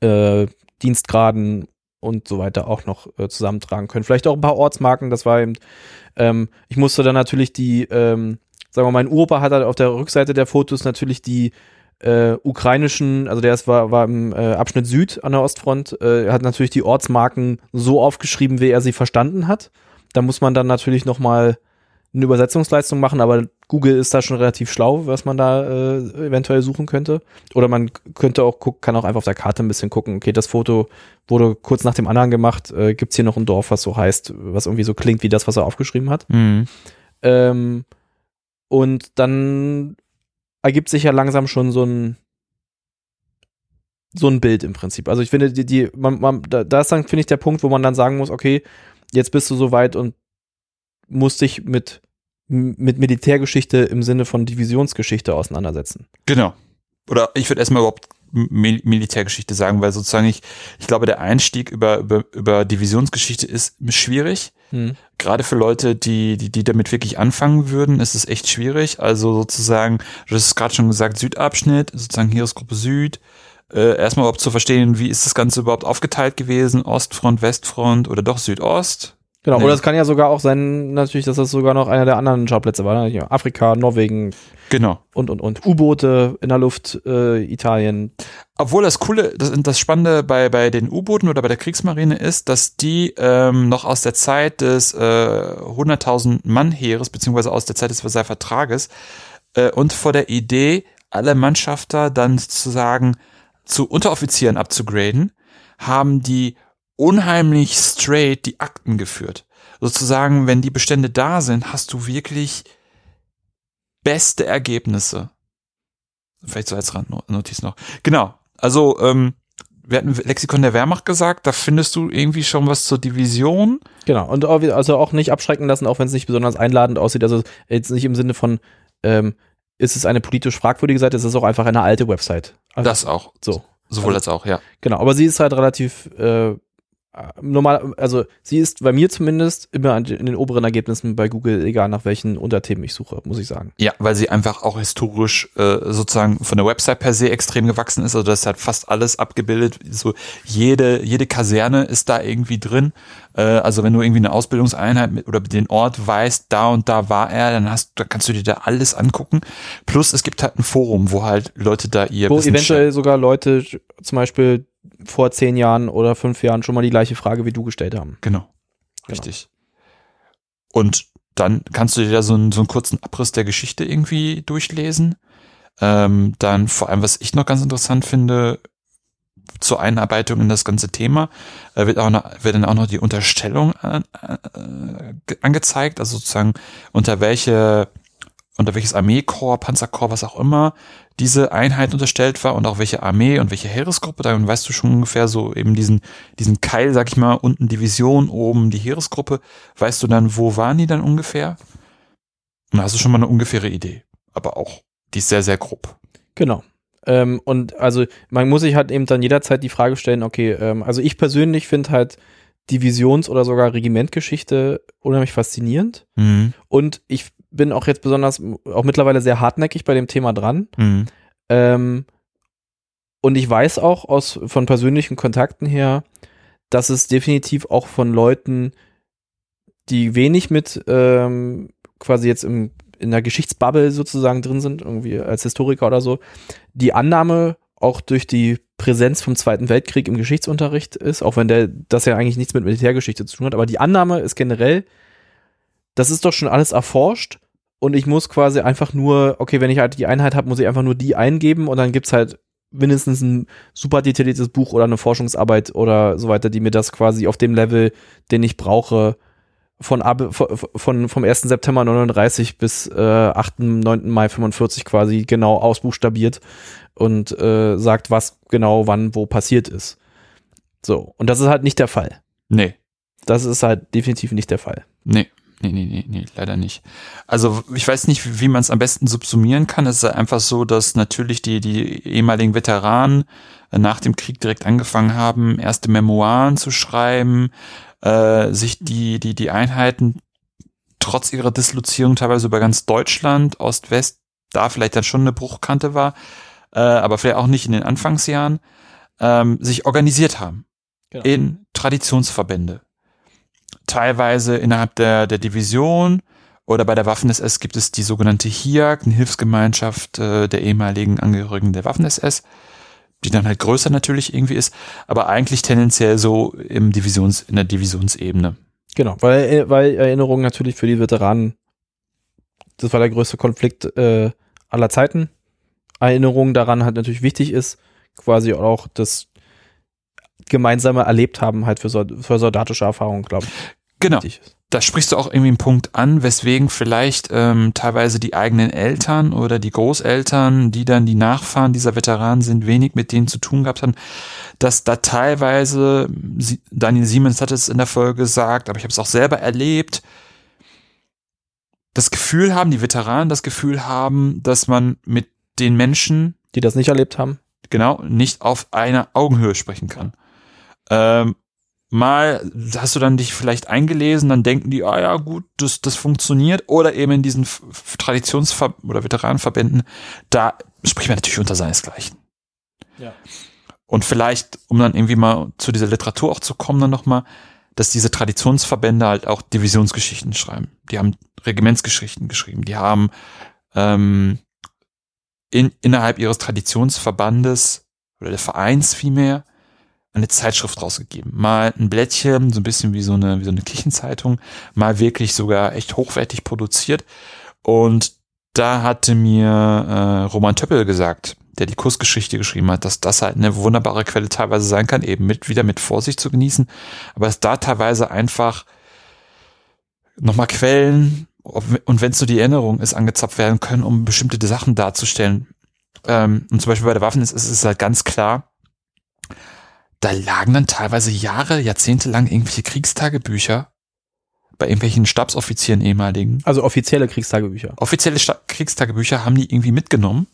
äh, Dienstgraden und so weiter auch noch äh, zusammentragen können. Vielleicht auch ein paar Ortsmarken, das war eben, ähm, ich musste dann natürlich die, ähm, sagen wir mal, mein Uropa hat halt auf der Rückseite der Fotos natürlich die äh, ukrainischen, also der ist, war, war im äh, Abschnitt Süd an der Ostfront, äh, hat natürlich die Ortsmarken so aufgeschrieben, wie er sie verstanden hat. Da muss man dann natürlich nochmal eine Übersetzungsleistung machen, aber Google ist da schon relativ schlau, was man da äh, eventuell suchen könnte. Oder man könnte auch gucken, kann auch einfach auf der Karte ein bisschen gucken, okay, das Foto wurde kurz nach dem anderen gemacht, äh, gibt hier noch ein Dorf, was so heißt, was irgendwie so klingt wie das, was er aufgeschrieben hat. Mhm. Ähm, und dann ergibt sich ja langsam schon so ein so ein Bild im Prinzip. Also ich finde, die, die, man, man, da, ist dann, finde ich, der Punkt, wo man dann sagen muss, okay, jetzt bist du so weit und musst dich mit, mit Militärgeschichte im Sinne von Divisionsgeschichte auseinandersetzen. Genau. Oder ich würde erstmal überhaupt Mil Militärgeschichte sagen, weil sozusagen ich, ich glaube, der Einstieg über, über, über Divisionsgeschichte ist schwierig. Hm. Gerade für Leute, die, die, die damit wirklich anfangen würden, ist es echt schwierig. Also sozusagen, du hast es gerade schon gesagt, Südabschnitt, sozusagen Heeresgruppe Süd. Äh, erstmal überhaupt zu verstehen, wie ist das Ganze überhaupt aufgeteilt gewesen, Ostfront, Westfront oder doch Südost. Genau, Nee. oder es kann ja sogar auch sein, natürlich, dass das sogar noch einer der anderen Schauplätze war. Ne? Afrika, Norwegen Genau. und, und, und. U-Boote in der Luft, äh, Italien. Obwohl das Coole, das, das Spannende bei, bei den U-Booten oder bei der Kriegsmarine ist, dass die ähm, noch aus der Zeit des äh, 100.000 Mann-Heeres, beziehungsweise aus der Zeit des Versailler Vertrages äh, und vor der Idee, alle Mannschafter dann sozusagen zu Unteroffizieren abzugraden, haben die unheimlich straight die Akten geführt. Sozusagen, wenn die Bestände da sind, hast du wirklich beste Ergebnisse. Vielleicht so als Randnotiz noch. Genau. Also, ähm, wir hatten Lexikon der Wehrmacht gesagt, da findest du irgendwie schon was zur Division. Genau, und auch, also auch nicht abschrecken lassen, auch wenn es nicht besonders einladend aussieht. Also jetzt nicht im Sinne von, ähm, ist es eine politisch fragwürdige Seite, es ist auch einfach eine alte Website. Also, Das auch. so. Sowohl Also- als auch, ja. Genau, aber sie ist halt relativ äh, normal, also sie ist bei mir zumindest immer in den oberen Ergebnissen bei Google, egal nach welchen Unterthemen ich suche, muss ich sagen. Ja, weil sie einfach auch historisch äh, sozusagen von der Website per se extrem gewachsen ist. Also das hat fast alles abgebildet. So jede jede Kaserne ist da irgendwie drin. Äh, also wenn du irgendwie eine Ausbildungseinheit mit, oder den Ort weißt, da und da war er, dann hast, da kannst du dir da alles angucken. Plus es gibt halt ein Forum, wo halt Leute da ihr Wo eventuell sogar Leute zum Beispiel vor zehn Jahren oder fünf Jahren schon mal die gleiche Frage wie du gestellt haben. Genau. Richtig. Und dann kannst du dir da so einen, so einen kurzen Abriss der Geschichte irgendwie durchlesen. Ähm, dann vor allem, was ich noch ganz interessant finde, zur Einarbeitung in das ganze Thema, äh, wird, auch noch, wird dann auch noch die Unterstellung äh, äh, ge- angezeigt, also sozusagen unter welche, unter welches Armeekorps, Panzerkorps, was auch immer, diese Einheit unterstellt war und auch welche Armee und welche Heeresgruppe, dann weißt du schon ungefähr so eben diesen, diesen Keil, sag ich mal, unten Division, oben die Heeresgruppe, weißt du dann, wo waren die dann ungefähr? Und da hast du schon mal eine ungefähre Idee. Aber auch, die ist sehr, sehr grob. Genau. Ähm, und also man muss sich halt eben dann jederzeit die Frage stellen, okay, ähm, also ich persönlich finde halt Divisions- oder sogar Regimentgeschichte unheimlich faszinierend. Mhm. Und ich bin auch jetzt besonders, auch mittlerweile sehr hartnäckig bei dem Thema dran. Mhm. Ähm, und ich weiß auch aus von persönlichen Kontakten her, dass es definitiv auch von Leuten, die wenig mit ähm, quasi jetzt im, in der Geschichtsbubble sozusagen drin sind, irgendwie als Historiker oder so, die Annahme auch durch die Präsenz vom Zweiten Weltkrieg im Geschichtsunterricht ist, auch wenn der das ja eigentlich nichts mit Militärgeschichte zu tun hat, aber die Annahme ist generell, das ist doch schon alles erforscht und ich muss quasi einfach nur, okay, wenn ich halt die Einheit habe, muss ich einfach nur die eingeben und dann gibt's halt mindestens ein super detailliertes Buch oder eine Forschungsarbeit oder so weiter, die mir das quasi auf dem Level, den ich brauche, von, Ab- von, von vom 1. September 39 bis äh, 8. 9. Mai 45 quasi genau ausbuchstabiert und äh, sagt, was genau wann wo passiert ist. So, und das ist halt nicht der Fall. Nee. Das ist halt definitiv nicht der Fall. Nee. Nee, nee, nee, nee, leider nicht. Also ich weiß nicht, wie, man es am besten subsumieren kann. Es ist einfach so, dass natürlich die, die ehemaligen Veteranen äh, nach dem Krieg direkt angefangen haben, erste Memoiren zu schreiben, äh, sich die, die, die Einheiten trotz ihrer Dislozierung teilweise über ganz Deutschland, Ost-West, da vielleicht dann schon eine Bruchkante war, äh, aber vielleicht auch nicht in den Anfangsjahren, ähm, sich organisiert haben Genau. in Traditionsverbände. Teilweise innerhalb der, der Division oder bei der Waffen-SS gibt es die sogenannte HIAG, eine Hilfsgemeinschaft äh, der ehemaligen Angehörigen der Waffen-SS, die dann halt größer natürlich irgendwie ist, aber eigentlich tendenziell so im Divisions, in der Divisionsebene. Genau, weil, äh, weil Erinnerung natürlich für die Veteranen, das war der größte Konflikt äh, aller Zeiten. Erinnerung daran halt natürlich wichtig ist, quasi auch das gemeinsame Erlebt haben halt für, Sol- für soldatische Erfahrungen, glaube ich, Genau. wichtig ist. da sprichst du auch irgendwie einen Punkt an, weswegen vielleicht ähm, teilweise die eigenen Eltern oder die Großeltern, die dann die Nachfahren dieser Veteranen sind, wenig mit denen zu tun gehabt haben, dass da teilweise, Daniel Siemens hat es in der Folge gesagt, aber ich habe es auch selber erlebt, das Gefühl haben, die Veteranen das Gefühl haben, dass man mit den Menschen Die das nicht erlebt haben. genau, nicht auf einer Augenhöhe sprechen kann. Ähm, mal hast du dann dich vielleicht eingelesen, dann denken die, ah ja, gut, das, das funktioniert. Oder eben in diesen Traditionsver- oder Veteranenverbänden, da spricht man natürlich unter seinesgleichen. Ja. Und vielleicht, um dann irgendwie mal zu dieser Literatur auch zu kommen, dann nochmal, dass diese Traditionsverbände halt auch Divisionsgeschichten schreiben. Die haben Regimentsgeschichten geschrieben. Die haben ähm, in, innerhalb ihres Traditionsverbandes oder der Vereins vielmehr eine Zeitschrift rausgegeben. Mal ein Blättchen, so ein bisschen wie so eine, wie so eine Kirchenzeitung, mal wirklich sogar echt hochwertig produziert. Und da hatte mir äh, Roman Töppel gesagt, der die Kursgeschichte geschrieben hat, dass das halt eine wunderbare Quelle teilweise sein kann, eben mit wieder mit Vorsicht zu genießen, aber es da teilweise einfach nochmal Quellen und wenn es so die Erinnerung ist, angezapft werden können, um bestimmte Sachen darzustellen. Ähm, und zum Beispiel bei der Waffen ist, ist es halt ganz klar, da lagen dann teilweise Jahre, Jahrzehnte lang irgendwelche Kriegstagebücher bei irgendwelchen Stabsoffizieren ehemaligen. Also offizielle Kriegstagebücher. Offizielle Sta Kriegstagebücher haben die irgendwie mitgenommen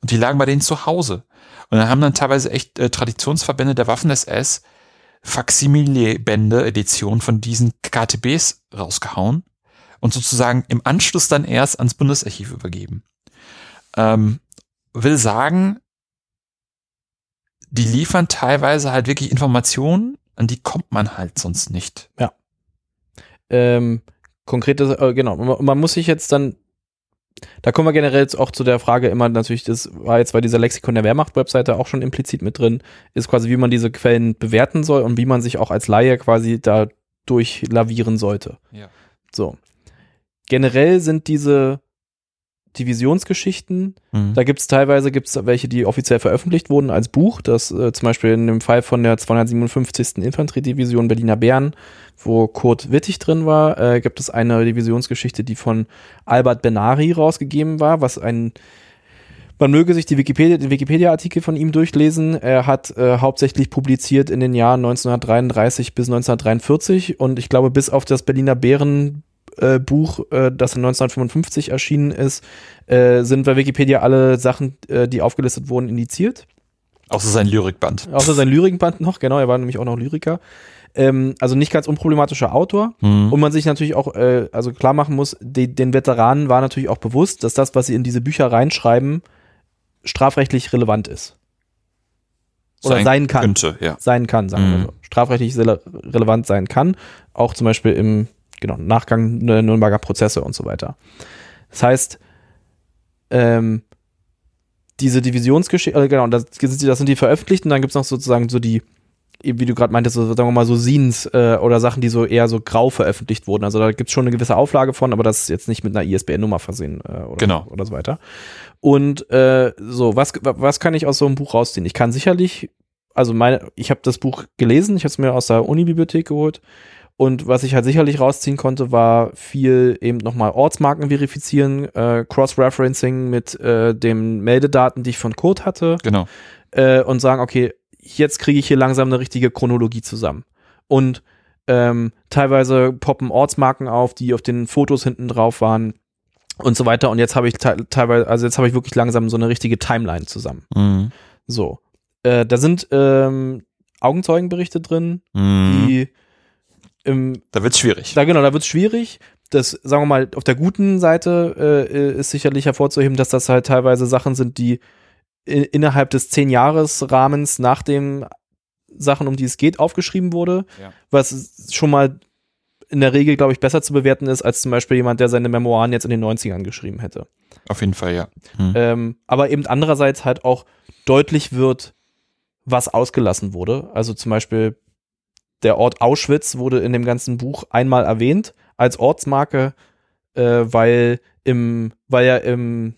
und die lagen bei denen zu Hause. Und dann haben dann teilweise echt äh, Traditionsverbände der Waffen-SS Faksimile-Bände, Edition von diesen KTBs rausgehauen und sozusagen im Anschluss dann erst ans Bundesarchiv übergeben. Ähm, will sagen, die liefern teilweise halt wirklich Informationen, an die kommt man halt sonst nicht. Ja. Ähm, konkrete, äh, genau, man, man, muss sich jetzt dann, da kommen wir generell jetzt auch zu der Frage immer natürlich, das war jetzt bei dieser Lexikon der Wehrmacht-Webseite auch schon implizit mit drin, ist quasi, wie man diese Quellen bewerten soll und wie man sich auch als Laie quasi da durchlavieren sollte. Ja. So. Generell sind diese Divisionsgeschichten. Mhm. Da gibt es teilweise gibt's welche, die offiziell veröffentlicht wurden als Buch. Das äh, zum Beispiel in dem Fall von der 257. Infanteriedivision Berliner Bären, wo Kurt Wittig drin war, äh, gibt es eine Divisionsgeschichte, die von Albert Benari rausgegeben war, was ein man möge sich die Wikipedia, den Wikipedia-Artikel von ihm durchlesen. Er hat äh, hauptsächlich publiziert in den Jahren 1933 bis 1943 und ich glaube, bis auf das Berliner Bären äh, Buch, äh, das in 1955 erschienen ist, äh, sind bei Wikipedia alle Sachen, äh, die aufgelistet wurden, indiziert. Außer sein Lyrikband. Außer sein Lyrikband noch, genau, er war nämlich auch noch Lyriker. Ähm, also nicht ganz unproblematischer Autor. Mhm. Und man sich natürlich auch, äh, also klar machen muss, die, den Veteranen war natürlich auch bewusst, dass das, was sie in diese Bücher reinschreiben, strafrechtlich relevant ist. Oder sein, sein kann. Könnte, ja. Sein kann, sagen wir mhm. so. Strafrechtlich relevant sein kann. Auch zum Beispiel im genau, Nachgang der Nürnberger Prozesse und so weiter. Das heißt, ähm, diese Divisionsgeschichte, äh, genau, das, das, sind die veröffentlichten, dann gibt es noch sozusagen so die, wie du gerade meintest, so, sagen wir mal so Scenes äh, oder Sachen, die so eher so grau veröffentlicht wurden. Also da gibt es schon eine gewisse Auflage von, aber das ist jetzt nicht mit einer ISBN-Nummer versehen äh, oder, genau. oder so weiter. Und äh, so, was, was kann ich aus so einem Buch rausziehen? Ich kann sicherlich, also meine, ich habe das Buch gelesen, ich habe es mir aus der Uni-Bibliothek geholt und was ich halt sicherlich rausziehen konnte, war viel eben nochmal Ortsmarken verifizieren, äh, Cross-Referencing mit äh, den Meldedaten, die ich von Code hatte. Genau. Äh, und sagen, okay, jetzt kriege ich hier langsam eine richtige Chronologie zusammen. Und ähm, teilweise poppen Ortsmarken auf, die auf den Fotos hinten drauf waren und so weiter. Und jetzt habe ich te teilweise, also jetzt habe ich wirklich langsam so eine richtige Timeline zusammen. Mhm. So. Äh, da sind ähm, Augenzeugenberichte drin, mhm. die im, da wird's schwierig. Da genau, da wird's schwierig. Das, sagen wir mal, auf der guten Seite äh, ist sicherlich hervorzuheben, dass das halt teilweise Sachen sind, die innerhalb des zehn Jahres Rahmens nach dem Sachen, um die es geht, aufgeschrieben wurde, ja. was schon mal in der Regel, glaube ich, besser zu bewerten ist, als zum Beispiel jemand, der seine Memoiren jetzt in den 90ern geschrieben hätte. Auf jeden Fall, ja. Hm. Ähm, aber eben andererseits halt auch deutlich wird, was ausgelassen wurde. Also zum Beispiel der Ort Auschwitz wurde in dem ganzen Buch einmal erwähnt als Ortsmarke, äh, weil im, weil ja im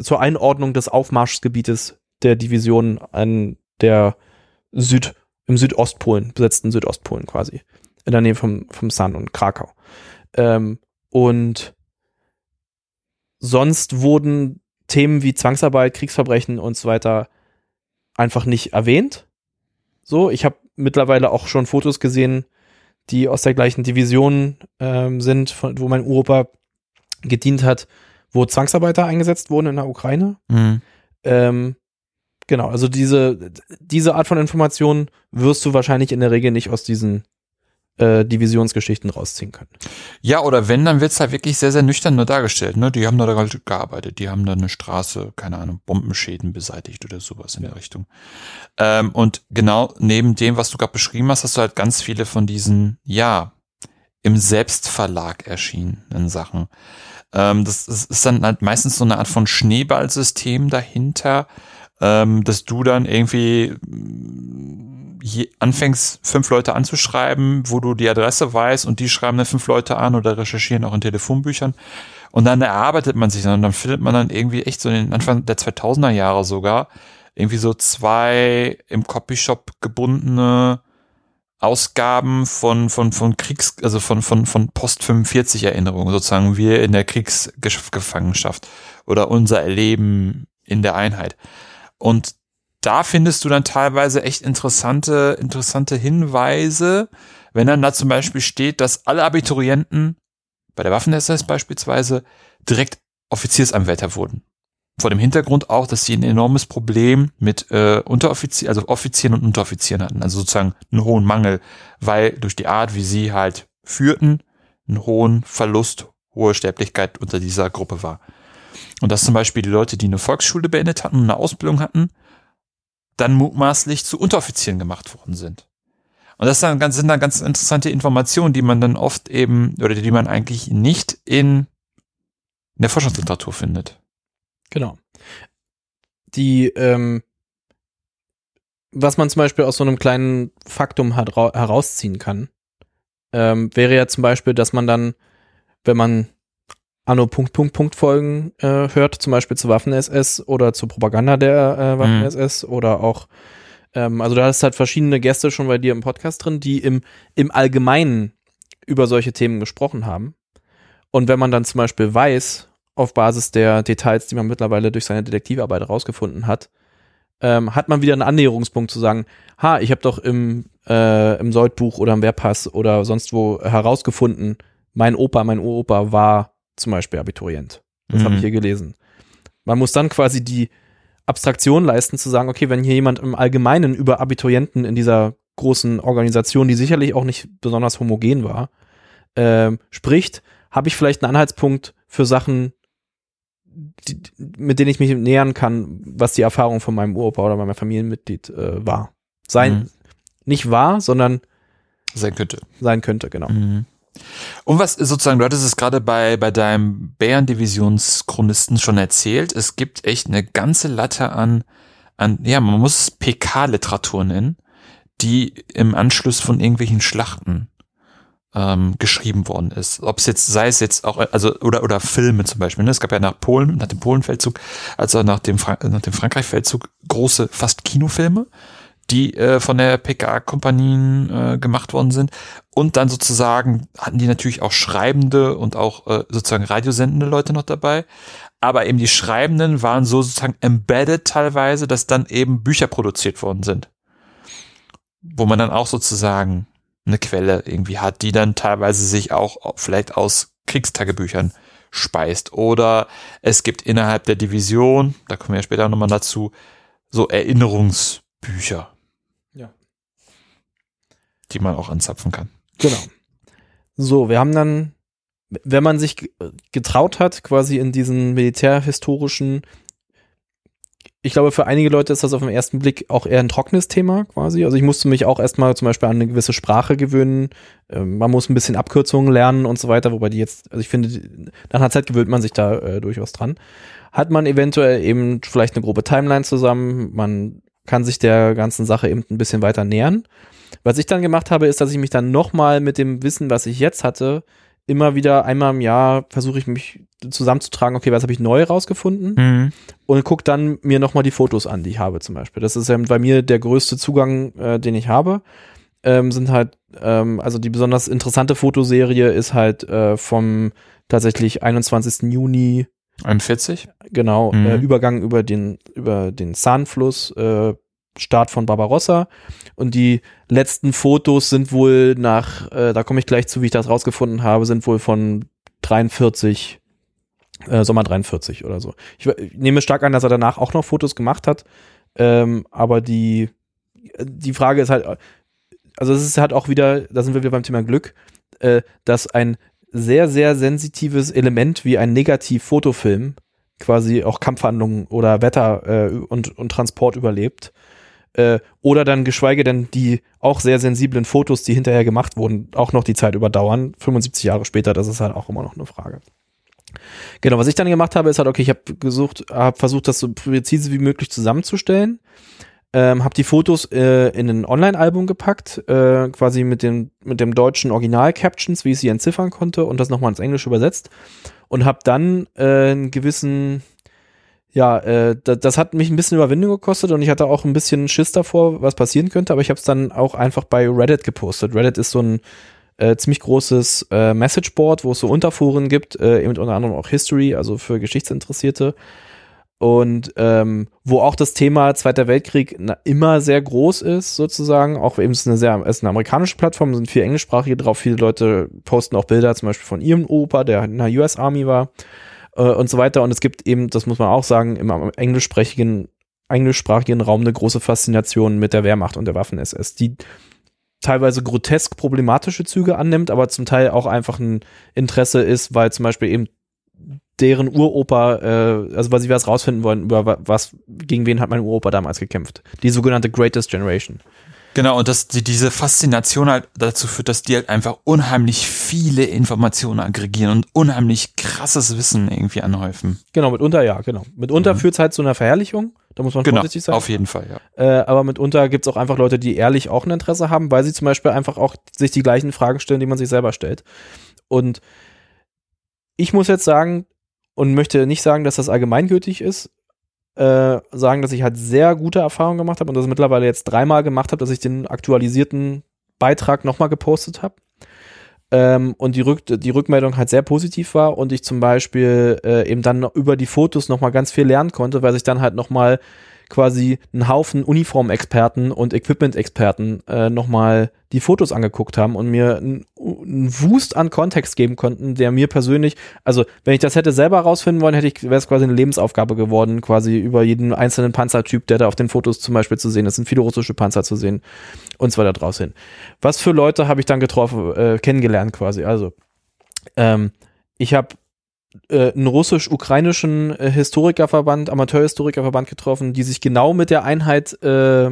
zur Einordnung des Aufmarschgebietes der Division an der Süd, im Südostpolen, besetzten Südostpolen quasi. In der Nähe vom, vom San und Krakau. Ähm, und sonst wurden Themen wie Zwangsarbeit, Kriegsverbrechen und so weiter einfach nicht erwähnt. So, ich habe mittlerweile auch schon Fotos gesehen, die aus der gleichen Division ähm, sind, von, wo mein Uropa gedient hat, wo Zwangsarbeiter eingesetzt wurden in der Ukraine. Mhm. Ähm, genau, also diese, diese Art von Informationen wirst du wahrscheinlich in der Regel nicht aus diesen äh, Divisionsgeschichten rausziehen können. Ja, oder wenn, dann wird's halt wirklich sehr, sehr nüchtern nur dargestellt. Ne? Die haben da halt gearbeitet, die haben da eine Straße, keine Ahnung, Bombenschäden beseitigt oder sowas in der Richtung. Ähm, und genau neben dem, was du gerade beschrieben hast, hast du halt ganz viele von diesen, ja, im Selbstverlag erschienenen Sachen. Ähm, das, das ist dann halt meistens so eine Art von Schneeballsystem dahinter, ähm, dass du dann irgendwie je, anfängst, fünf Leute anzuschreiben, wo du die Adresse weißt und die schreiben dann fünf Leute an oder recherchieren auch in Telefonbüchern. Und dann erarbeitet man sich dann und dann findet man dann irgendwie echt so in den Anfang der 2000er Jahre sogar irgendwie so zwei im Copyshop gebundene Ausgaben von, von, von Kriegs, also von, von, von Post 45 Erinnerungen, sozusagen wir in der Kriegsgefangenschaft oder unser Erleben in der Einheit. Und da findest du dann teilweise echt interessante, interessante Hinweise, wenn dann da zum Beispiel steht, dass alle Abiturienten bei der Waffen-SS beispielsweise direkt Offiziersanwärter wurden. Vor dem Hintergrund auch, dass sie ein enormes Problem mit äh, Unteroffizieren, also Offizieren und Unteroffizieren hatten, also sozusagen einen hohen Mangel, weil durch die Art, wie sie halt führten, einen hohen Verlust, hohe Sterblichkeit unter dieser Gruppe war. Und dass zum Beispiel die Leute, die eine Volksschule beendet hatten und eine Ausbildung hatten, dann mutmaßlich zu Unteroffizieren gemacht worden sind. Und das sind dann ganz, interessante Informationen, die man dann oft eben, oder die man eigentlich nicht in, in der Forschungsliteratur findet. Genau. Die, ähm, was man zum Beispiel aus so einem kleinen Faktum herausziehen kann, ähm, wäre ja zum Beispiel, dass man dann, wenn man Anno Punkt Punkt Punkt Folgen äh, hört, zum Beispiel zu Waffen SS oder zur Propaganda der äh, Waffen SS mhm. oder auch, ähm, also da hast halt verschiedene Gäste schon bei dir im Podcast drin, die im, im Allgemeinen über solche Themen gesprochen haben. Und wenn man dann zum Beispiel weiß, auf Basis der Details, die man mittlerweile durch seine Detektivarbeit herausgefunden hat, ähm, hat man wieder einen Annäherungspunkt zu sagen, ha, ich habe doch im, äh, im Soldbuch oder im Wehrpass oder sonst wo herausgefunden, mein Opa, mein Uropa war zum Beispiel Abiturient. Das mhm. habe ich hier gelesen. Man muss dann quasi die Abstraktion leisten, zu sagen, okay, wenn hier jemand im Allgemeinen über Abiturienten in dieser großen Organisation, die sicherlich auch nicht besonders homogen war, äh, spricht, habe ich vielleicht einen Anhaltspunkt für Sachen, die, mit denen ich mich nähern kann, was die Erfahrung von meinem Uropa oder meinem Familienmitglied äh, war. Sein, mhm. nicht wahr, sondern sein könnte. Sein könnte, genau. Mhm. Und was sozusagen, du hattest es gerade bei, bei deinem Bären-Divisionschronisten schon erzählt, es gibt echt eine ganze Latte an, an ja, man muss es PK-Literatur nennen, die im Anschluss von irgendwelchen Schlachten ähm, geschrieben worden ist. Ob es jetzt, sei es jetzt auch, also, oder, oder Filme zum Beispiel. Ne? Es gab ja nach Polen, nach dem Polenfeldzug, also nach dem, Fra nach dem Frankreich-Feldzug große, fast Kinofilme die äh, von der PKA-Kompanien äh, gemacht worden sind. Und dann sozusagen hatten die natürlich auch schreibende und auch äh, sozusagen radiosendende Leute noch dabei. Aber eben die Schreibenden waren so sozusagen embedded teilweise, dass dann eben Bücher produziert worden sind. Wo man dann auch sozusagen eine Quelle irgendwie hat, die dann teilweise sich auch vielleicht aus Kriegstagebüchern speist. Oder es gibt innerhalb der Division, da kommen wir später nochmal dazu, so Erinnerungsbücher die man auch anzapfen kann. Genau. So, wir haben dann, wenn man sich getraut hat, quasi in diesen militärhistorischen, ich glaube, für einige Leute ist das auf den ersten Blick auch eher ein trockenes Thema quasi. Also ich musste mich auch erstmal zum Beispiel an eine gewisse Sprache gewöhnen. Ähm, man muss ein bisschen Abkürzungen lernen und so weiter, wobei die jetzt, also ich finde, nach einer Zeit gewöhnt man sich da äh, durchaus dran. Hat man eventuell eben vielleicht eine grobe Timeline zusammen, man kann sich der ganzen Sache eben ein bisschen weiter nähern. Was ich dann gemacht habe, ist, dass ich mich dann nochmal mit dem Wissen, was ich jetzt hatte, immer wieder einmal im Jahr versuche ich mich zusammenzutragen, okay, was habe ich neu rausgefunden mhm. und gucke dann mir nochmal die Fotos an, die ich habe zum Beispiel. Das ist ja bei mir der größte Zugang, äh, den ich habe. Ähm, sind halt, ähm, also die besonders interessante Fotoserie ist halt äh, vom tatsächlich 21. Juni 41? Genau, mhm. äh, Übergang über den, über den Zahnfluss, äh, Start von Barbarossa. Und die letzten Fotos sind wohl nach, äh, da komme ich gleich zu, wie ich das rausgefunden habe, sind wohl von 43, äh, Sommer 43 oder so. Ich, ich, nehme stark an, dass er danach auch noch Fotos gemacht hat. Ähm, aber die, die Frage ist halt, also es ist halt auch wieder, da sind wir wieder beim Thema Glück, äh, dass ein sehr, sehr sensitives Element wie ein Negativ-Fotofilm quasi auch Kampfhandlungen oder Wetter äh, und, und Transport überlebt. Äh, oder dann geschweige denn die auch sehr sensiblen Fotos, die hinterher gemacht wurden, auch noch die Zeit überdauern. 75 Jahre später, das ist halt auch immer noch eine Frage. Genau, was ich dann gemacht habe, ist halt, okay, ich habe gesucht, habe versucht, das so präzise wie möglich zusammenzustellen. Ähm, habe die Fotos äh, in ein Online-Album gepackt, äh, quasi mit dem, mit dem deutschen Original-Captions, wie ich sie entziffern konnte und das nochmal ins Englische übersetzt und habe dann äh, einen gewissen, ja, äh, das, das hat mich ein bisschen Überwindung gekostet und ich hatte auch ein bisschen Schiss davor, was passieren könnte, aber ich habe es dann auch einfach bei Reddit gepostet. Reddit ist so ein äh, ziemlich großes äh, Messageboard, wo es so Unterforen gibt, äh, eben unter anderem auch History, also für Geschichtsinteressierte und ähm, wo auch das Thema Zweiter Weltkrieg immer sehr groß ist, sozusagen. Auch eben ist eine sehr, ist eine amerikanische Plattform, sind viel englischsprachige drauf. Viele Leute posten auch Bilder, zum Beispiel von ihrem Opa, der in der US Army war äh, und so weiter. Und es gibt eben, das muss man auch sagen, im englischsprachigen, englischsprachigen Raum eine große Faszination mit der Wehrmacht und der Waffen-SS, die teilweise grotesk problematische Züge annimmt, aber zum Teil auch einfach ein Interesse ist, weil zum Beispiel eben deren Uropa, äh, also weil sie was rausfinden wollen, über was, gegen wen hat mein Uropa damals gekämpft. Die sogenannte Greatest Generation. Genau, und dass die, diese Faszination halt dazu führt, dass die halt einfach unheimlich viele Informationen aggregieren und unheimlich krasses Wissen irgendwie anhäufen. Genau, mitunter ja, genau. Mitunter mhm. führt es halt zu einer Verherrlichung, da muss man genau, vorsichtig sein. auf jeden Fall, ja. Äh, aber mitunter gibt es auch einfach Leute, die ehrlich auch ein Interesse haben, weil sie zum Beispiel einfach auch sich die gleichen Fragen stellen, die man sich selber stellt. Und ich muss jetzt sagen, und möchte nicht sagen, dass das allgemeingültig ist, äh, sagen, dass ich halt sehr gute Erfahrungen gemacht habe und das mittlerweile jetzt dreimal gemacht habe, dass ich den aktualisierten Beitrag nochmal gepostet habe. Ähm, und die, Rück die Rückmeldung halt sehr positiv war und ich zum Beispiel äh, eben dann über die Fotos nochmal ganz viel lernen konnte, weil sich dann halt nochmal quasi einen Haufen Uniformexperten und Equipment-Experten äh, nochmal die Fotos angeguckt haben und mir einen Wust an Kontext geben konnten, der mir persönlich, also wenn ich das hätte selber rausfinden wollen, hätte ich, wäre es quasi eine Lebensaufgabe geworden, quasi über jeden einzelnen Panzertyp, der da auf den Fotos zum Beispiel zu sehen ist, sind viele russische Panzer zu sehen und zwar da draußen. Was für Leute habe ich dann getroffen, äh, kennengelernt quasi? Also, ähm, ich habe äh, einen russisch-ukrainischen äh, Historikerverband, Amateurhistorikerverband getroffen, die sich genau mit der Einheit äh,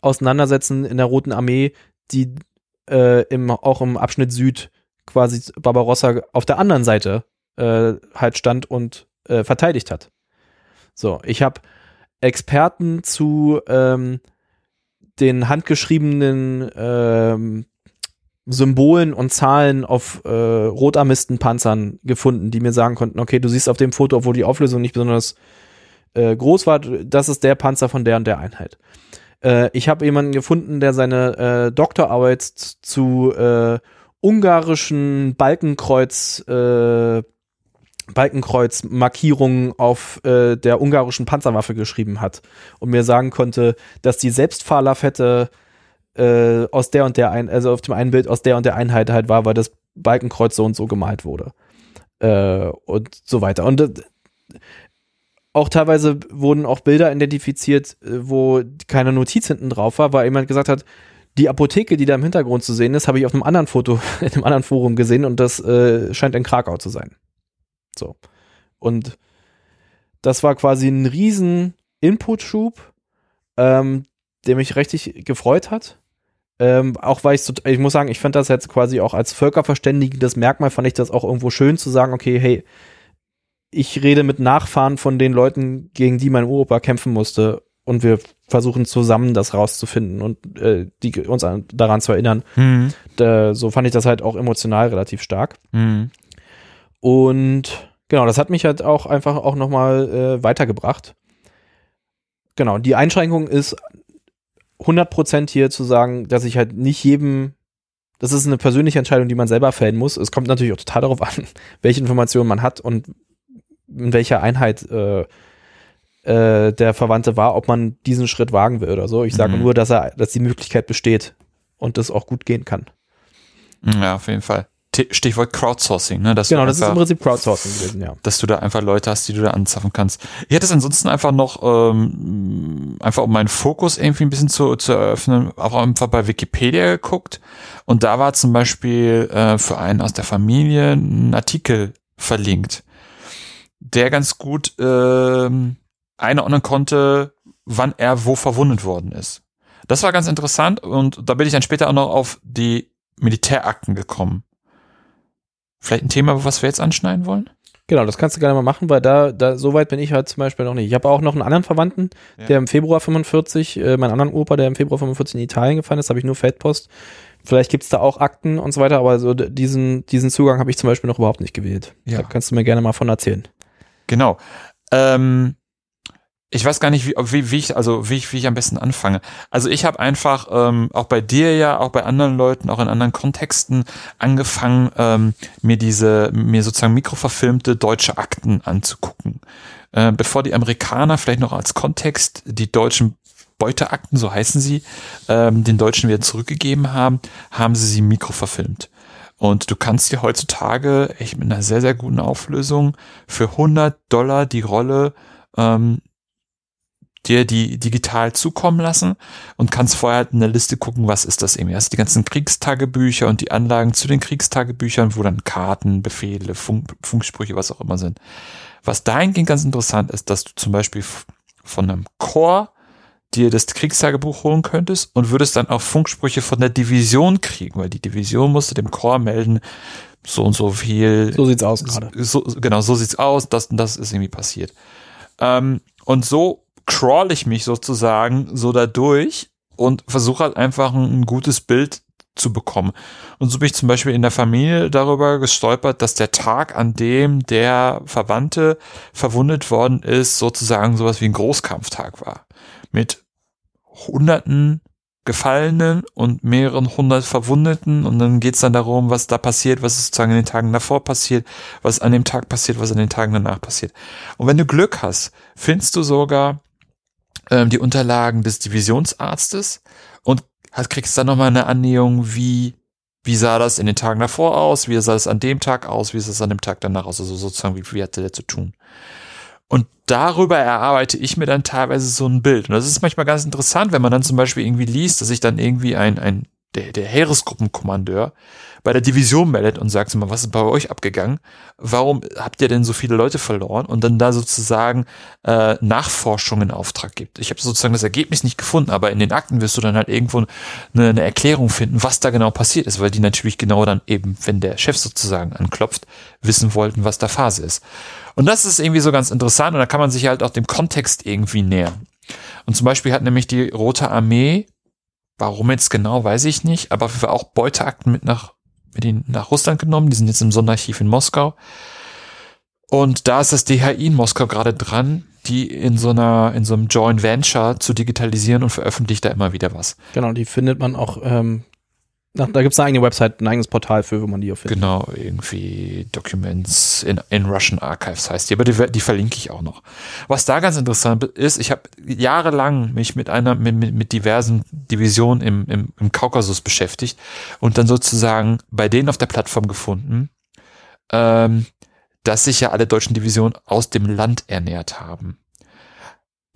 auseinandersetzen in der Roten Armee, die äh, im, auch im Abschnitt Süd quasi Barbarossa auf der anderen Seite äh, halt stand und äh, verteidigt hat. So, ich habe Experten zu ähm, den handgeschriebenen ähm, Symbolen und Zahlen auf äh, Rotarmistenpanzern gefunden, die mir sagen konnten, okay, du siehst auf dem Foto, obwohl die Auflösung nicht besonders äh, groß war, das ist der Panzer von der und der Einheit. Äh, ich habe jemanden gefunden, der seine äh, Doktorarbeit zu äh, ungarischen Balkenkreuz äh, Balkenkreuz-Markierungen auf äh, der ungarischen Panzerwaffe geschrieben hat und mir sagen konnte, dass die Selbstfahrlafette äh, aus der und der ein, also auf dem einen Bild aus der und der Einheit halt war, weil das Balkenkreuz so und so gemalt wurde. Äh, und so weiter. Und äh, auch teilweise wurden auch Bilder identifiziert, äh, wo keine Notiz hinten drauf war, weil jemand gesagt hat, die Apotheke, die da im Hintergrund zu sehen ist, habe ich auf einem anderen Foto, in einem anderen Forum gesehen und das äh, scheint in Krakau zu sein. So. Und das war quasi ein riesen Input-Schub, ähm, der mich richtig gefreut hat. Ähm, auch weil ich so, ich muss sagen, ich fand das jetzt quasi auch als völkerverständigendes Merkmal, fand ich das auch irgendwo schön zu sagen, okay, hey, ich rede mit Nachfahren von den Leuten, gegen die mein Uropa kämpfen musste und wir versuchen zusammen das rauszufinden und äh, die, uns an, daran zu erinnern. Mhm. Da, so fand ich das halt auch emotional relativ stark. Mhm. Und genau, das hat mich halt auch einfach auch nochmal äh, weitergebracht. Genau, die Einschränkung ist 100% hier zu sagen, dass ich halt nicht jedem, das ist eine persönliche Entscheidung, die man selber fällen muss. Es kommt natürlich auch total darauf an, welche Informationen man hat und in welcher Einheit äh, äh, der Verwandte war, ob man diesen Schritt wagen will oder so. Ich sage mhm. nur, dass er, dass die Möglichkeit besteht und das auch gut gehen kann. Ja, auf jeden Fall. Stichwort Crowdsourcing, ne? Dass genau, das einfach, ist im Prinzip Crowdsourcing gewesen, ja. Dass du da einfach Leute hast, die du da anzapfen kannst. Ich hätte es ansonsten einfach noch, ähm, einfach um meinen Fokus irgendwie ein bisschen zu, zu eröffnen, auch einfach bei Wikipedia geguckt. Und da war zum Beispiel äh, für einen aus der Familie ein Artikel verlinkt, der ganz gut ähm, einordnen konnte, wann er wo verwundet worden ist. Das war ganz interessant und da bin ich dann später auch noch auf die Militärakten gekommen. Vielleicht ein Thema, was wir jetzt anschneiden wollen? Genau, das kannst du gerne mal machen, weil da, da so weit bin ich halt zum Beispiel noch nicht. Ich habe auch noch einen anderen Verwandten, ja. der im Februar 45, äh, meinen anderen Opa, der im Februar 45 in Italien gefallen ist, habe ich nur Feldpost. Vielleicht gibt's da auch Akten und so weiter, aber so diesen, diesen Zugang habe ich zum Beispiel noch überhaupt nicht gewählt. Ja. Da kannst du mir gerne mal von erzählen. Genau. Ähm, ich weiß gar nicht, wie, wie, wie ich, also wie ich, wie ich am besten anfange. Also ich habe einfach ähm, auch bei dir ja, auch bei anderen Leuten, auch in anderen Kontexten angefangen, ähm, mir diese, mir sozusagen mikroverfilmte deutsche Akten anzugucken. Äh, bevor die Amerikaner vielleicht noch als Kontext die deutschen Beuteakten, so heißen sie, ähm, den Deutschen wieder zurückgegeben haben, haben sie sie mikroverfilmt. Und du kannst dir heutzutage echt mit einer sehr, sehr guten Auflösung für 100 Dollar die Rolle ähm, dir die digital zukommen lassen und kannst vorher halt in der Liste gucken, was ist das irgendwie. Hast die ganzen Kriegstagebücher und die Anlagen zu den Kriegstagebüchern, wo dann Karten, Befehle, Funk, Funksprüche, was auch immer sind. Was dahingehend ganz interessant ist, dass du zum Beispiel von einem Chor dir das Kriegstagebuch holen könntest und würdest dann auch Funksprüche von der Division kriegen, weil die Division musste dem Chor melden, so und so viel. So sieht's aus gerade. So, genau, so sieht's aus, das und das ist irgendwie passiert. Ähm, und so crawl ich mich sozusagen so dadurch und versuche halt einfach ein, gutes Bild zu bekommen. Und so bin ich zum Beispiel in der Familie darüber gestolpert, dass der Tag, an dem der Verwandte verwundet worden ist, sozusagen sowas wie ein Großkampftag war. Mit hunderten Gefallenen und mehreren hundert Verwundeten und dann geht's dann darum, was da passiert, was sozusagen in den Tagen davor passiert, was an dem Tag passiert, was an den Tagen danach passiert. Und wenn du Glück hast, findest du sogar ähm, die Unterlagen des Divisionsarztes und hast, kriegst dann nochmal eine Annäherung, wie, wie sah das in den Tagen davor aus, wie sah es an dem Tag aus, wie sah es an dem Tag danach aus, also sozusagen, wie viel hatte der zu tun. Und darüber erarbeite ich mir dann teilweise so ein Bild. Und das ist manchmal ganz interessant, wenn man dann zum Beispiel irgendwie liest, dass sich dann irgendwie ein, ein der, der Heeresgruppenkommandeur bei der Division meldet und sagt mal, was ist bei euch abgegangen? Warum habt ihr denn so viele Leute verloren? Und dann da sozusagen äh, Nachforschung in Auftrag gibt. Ich habe sozusagen das Ergebnis nicht gefunden, aber in den Akten wirst du dann halt irgendwo eine, eine Erklärung finden, was da genau passiert ist, weil die natürlich genau dann eben, wenn der Chef sozusagen anklopft, wissen wollten, was da Phase ist. Und das ist irgendwie so ganz interessant und da kann man sich halt auch dem Kontext irgendwie nähern. Und zum Beispiel hat nämlich die Rote Armee Warum jetzt genau, weiß ich nicht, aber wir auch Beuteakten mit nach, mit ihnen nach Russland genommen. Die sind jetzt im Sonderarchiv in Moskau. Und da ist das DHI in Moskau gerade dran, die in so einer, in so einem Joint Venture zu digitalisieren und veröffentlicht da immer wieder was. Genau, die findet man auch ähm, Ach, da gibt es eine eigene Website, ein eigenes Portal für, wo man die auch findet. Genau, irgendwie Documents in, in Russian Archives heißt die, aber die, die verlinke ich auch noch. Was da ganz interessant ist, ich habe jahrelang mich mit einer, mit, mit diversen Divisionen im, im, im Kaukasus beschäftigt und dann sozusagen bei denen auf der Plattform gefunden, ähm, dass sich ja alle deutschen Divisionen aus dem Land ernährt haben.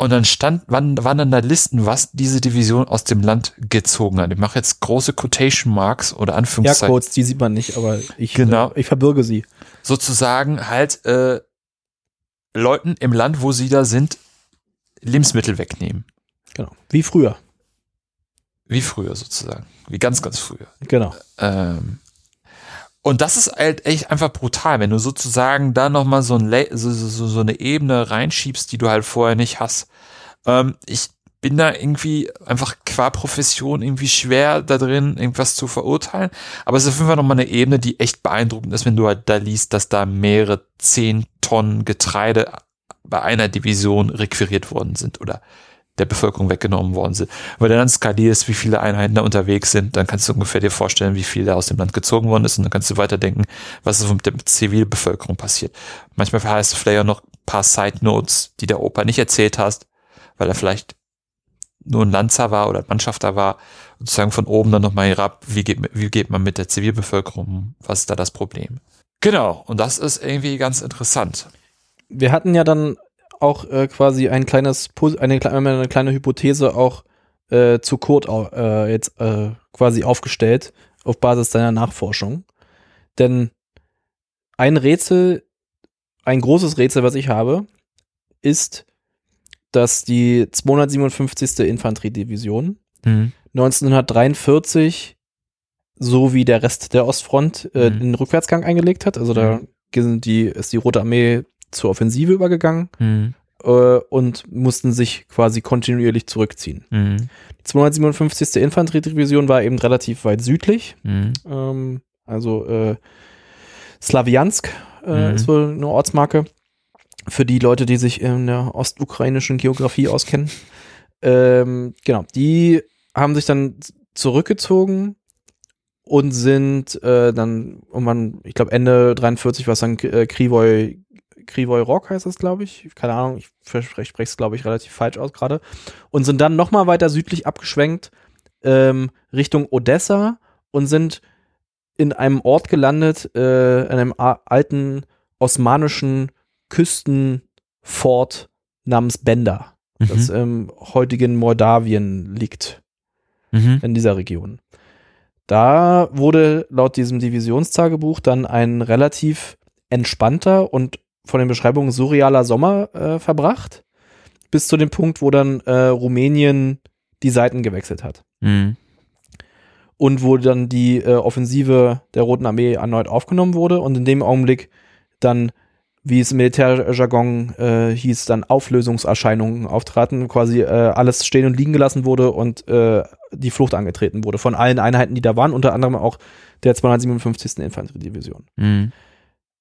Und dann stand, wann, waren dann da Listen, was diese Division aus dem Land gezogen hat. Ich mache jetzt große Quotation Marks oder Anführungszeichen. Ja, Codes, die sieht man nicht, aber ich, genau. Äh, ich verbürge sie. Sozusagen halt äh, Leuten im Land, wo sie da sind, Lebensmittel wegnehmen. Genau. Wie früher. Wie früher sozusagen. Wie ganz, ganz früher. Genau. Ähm, und das ist halt echt einfach brutal, wenn du sozusagen da nochmal so, ein, so, so, so eine Ebene reinschiebst, die du halt vorher nicht hast. Ähm, ich bin da irgendwie einfach qua Profession irgendwie schwer da drin, irgendwas zu verurteilen. Aber es ist auf jeden Fall nochmal eine Ebene, die echt beeindruckend ist, wenn du halt da liest, dass da mehrere zehn Tonnen Getreide bei einer Division requiriert worden sind oder der Bevölkerung weggenommen worden sind. Weil du dann skalierst, wie viele Einheiten da unterwegs sind, dann kannst du ungefähr dir vorstellen, wie viel da aus dem Land gezogen worden ist und dann kannst du weiterdenken, was ist mit der Zivilbevölkerung passiert. Manchmal heißt es vielleicht auch noch ein paar Side Notes, die der Opa nicht erzählt hast, weil er vielleicht nur ein Lanzer war oder ein Mannschafter war, sozusagen von oben dann nochmal herab, wie geht, wie geht man mit der Zivilbevölkerung um, was ist da das Problem? Genau, und das ist irgendwie ganz interessant. Wir hatten ja dann auch äh, quasi ein kleines, eine, eine kleine Hypothese auch äh, zu Kurt äh, jetzt äh, quasi aufgestellt, auf Basis deiner Nachforschung. Denn ein Rätsel, ein großes Rätsel, was ich habe, ist, dass die 257. Infanteriedivision mhm. 1943 so wie der Rest der Ostfront äh, mhm. den Rückwärtsgang eingelegt hat. Also da mhm. die, ist die Rote Armee zur Offensive übergegangen mhm. äh, und mussten sich quasi kontinuierlich zurückziehen. Mhm. Die 257. Infanteriedivision war eben relativ weit südlich. Mhm. Ähm, also äh, Slawiansk äh, mhm. ist wohl eine Ortsmarke für die Leute, die sich in der ostukrainischen Geografie auskennen. Ähm, genau, die haben sich dann zurückgezogen und sind äh, dann irgendwann, ich glaube Ende 43 war es dann äh, Krivoy, Krivoy Rock heißt das, glaube ich. Keine Ahnung, ich spreche es, glaube ich, relativ falsch aus gerade. Und sind dann nochmal weiter südlich abgeschwenkt ähm, Richtung Odessa und sind in einem Ort gelandet, äh, in einem alten osmanischen Küstenfort namens Benda, mhm. das im heutigen Moldawien liegt, mhm. in dieser Region. Da wurde laut diesem Divisionstagebuch dann ein relativ entspannter und von den Beschreibungen surrealer Sommer äh, verbracht, bis zu dem Punkt, wo dann äh, Rumänien die Seiten gewechselt hat. Mhm. Und wo dann die äh, Offensive der Roten Armee erneut aufgenommen wurde und in dem Augenblick dann wie es im Militärjargon äh, hieß, dann Auflösungserscheinungen auftraten, quasi äh, alles stehen und liegen gelassen wurde und äh, die Flucht angetreten wurde von allen Einheiten, die da waren, unter anderem auch der 257. Infanteriedivision. Mhm.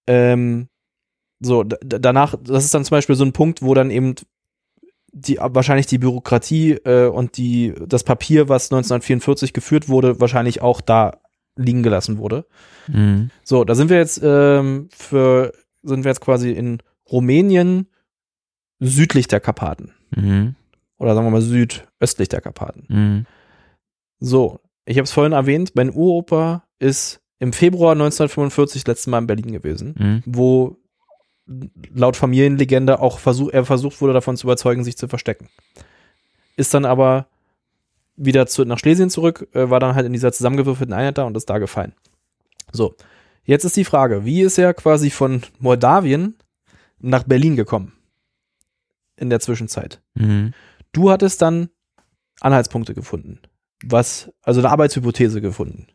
Ähm, so, danach, das ist dann zum Beispiel so ein Punkt, wo dann eben die wahrscheinlich die Bürokratie äh, und die das Papier, was 1944 geführt wurde, wahrscheinlich auch da liegen gelassen wurde. Mhm. So, da sind wir jetzt ähm, für sind wir jetzt quasi in Rumänien südlich der Karpaten. Mhm. Oder sagen wir mal südöstlich der Karpaten. Mhm. So, ich habe es vorhin erwähnt, mein Uropa ist im Februar 1945 das letzte Mal in Berlin gewesen, mhm. wo laut Familienlegende auch versuch, er versucht wurde, davon zu überzeugen, sich zu verstecken. Ist dann aber wieder zu, nach Schlesien zurück, äh, war dann halt in dieser zusammengewürfelten Einheit da und ist da gefallen. So, Jetzt ist die Frage, wie ist er quasi von Moldawien nach Berlin gekommen? In der Zwischenzeit. Mhm. Du hattest dann Anhaltspunkte gefunden. Was, also eine Arbeitshypothese gefunden.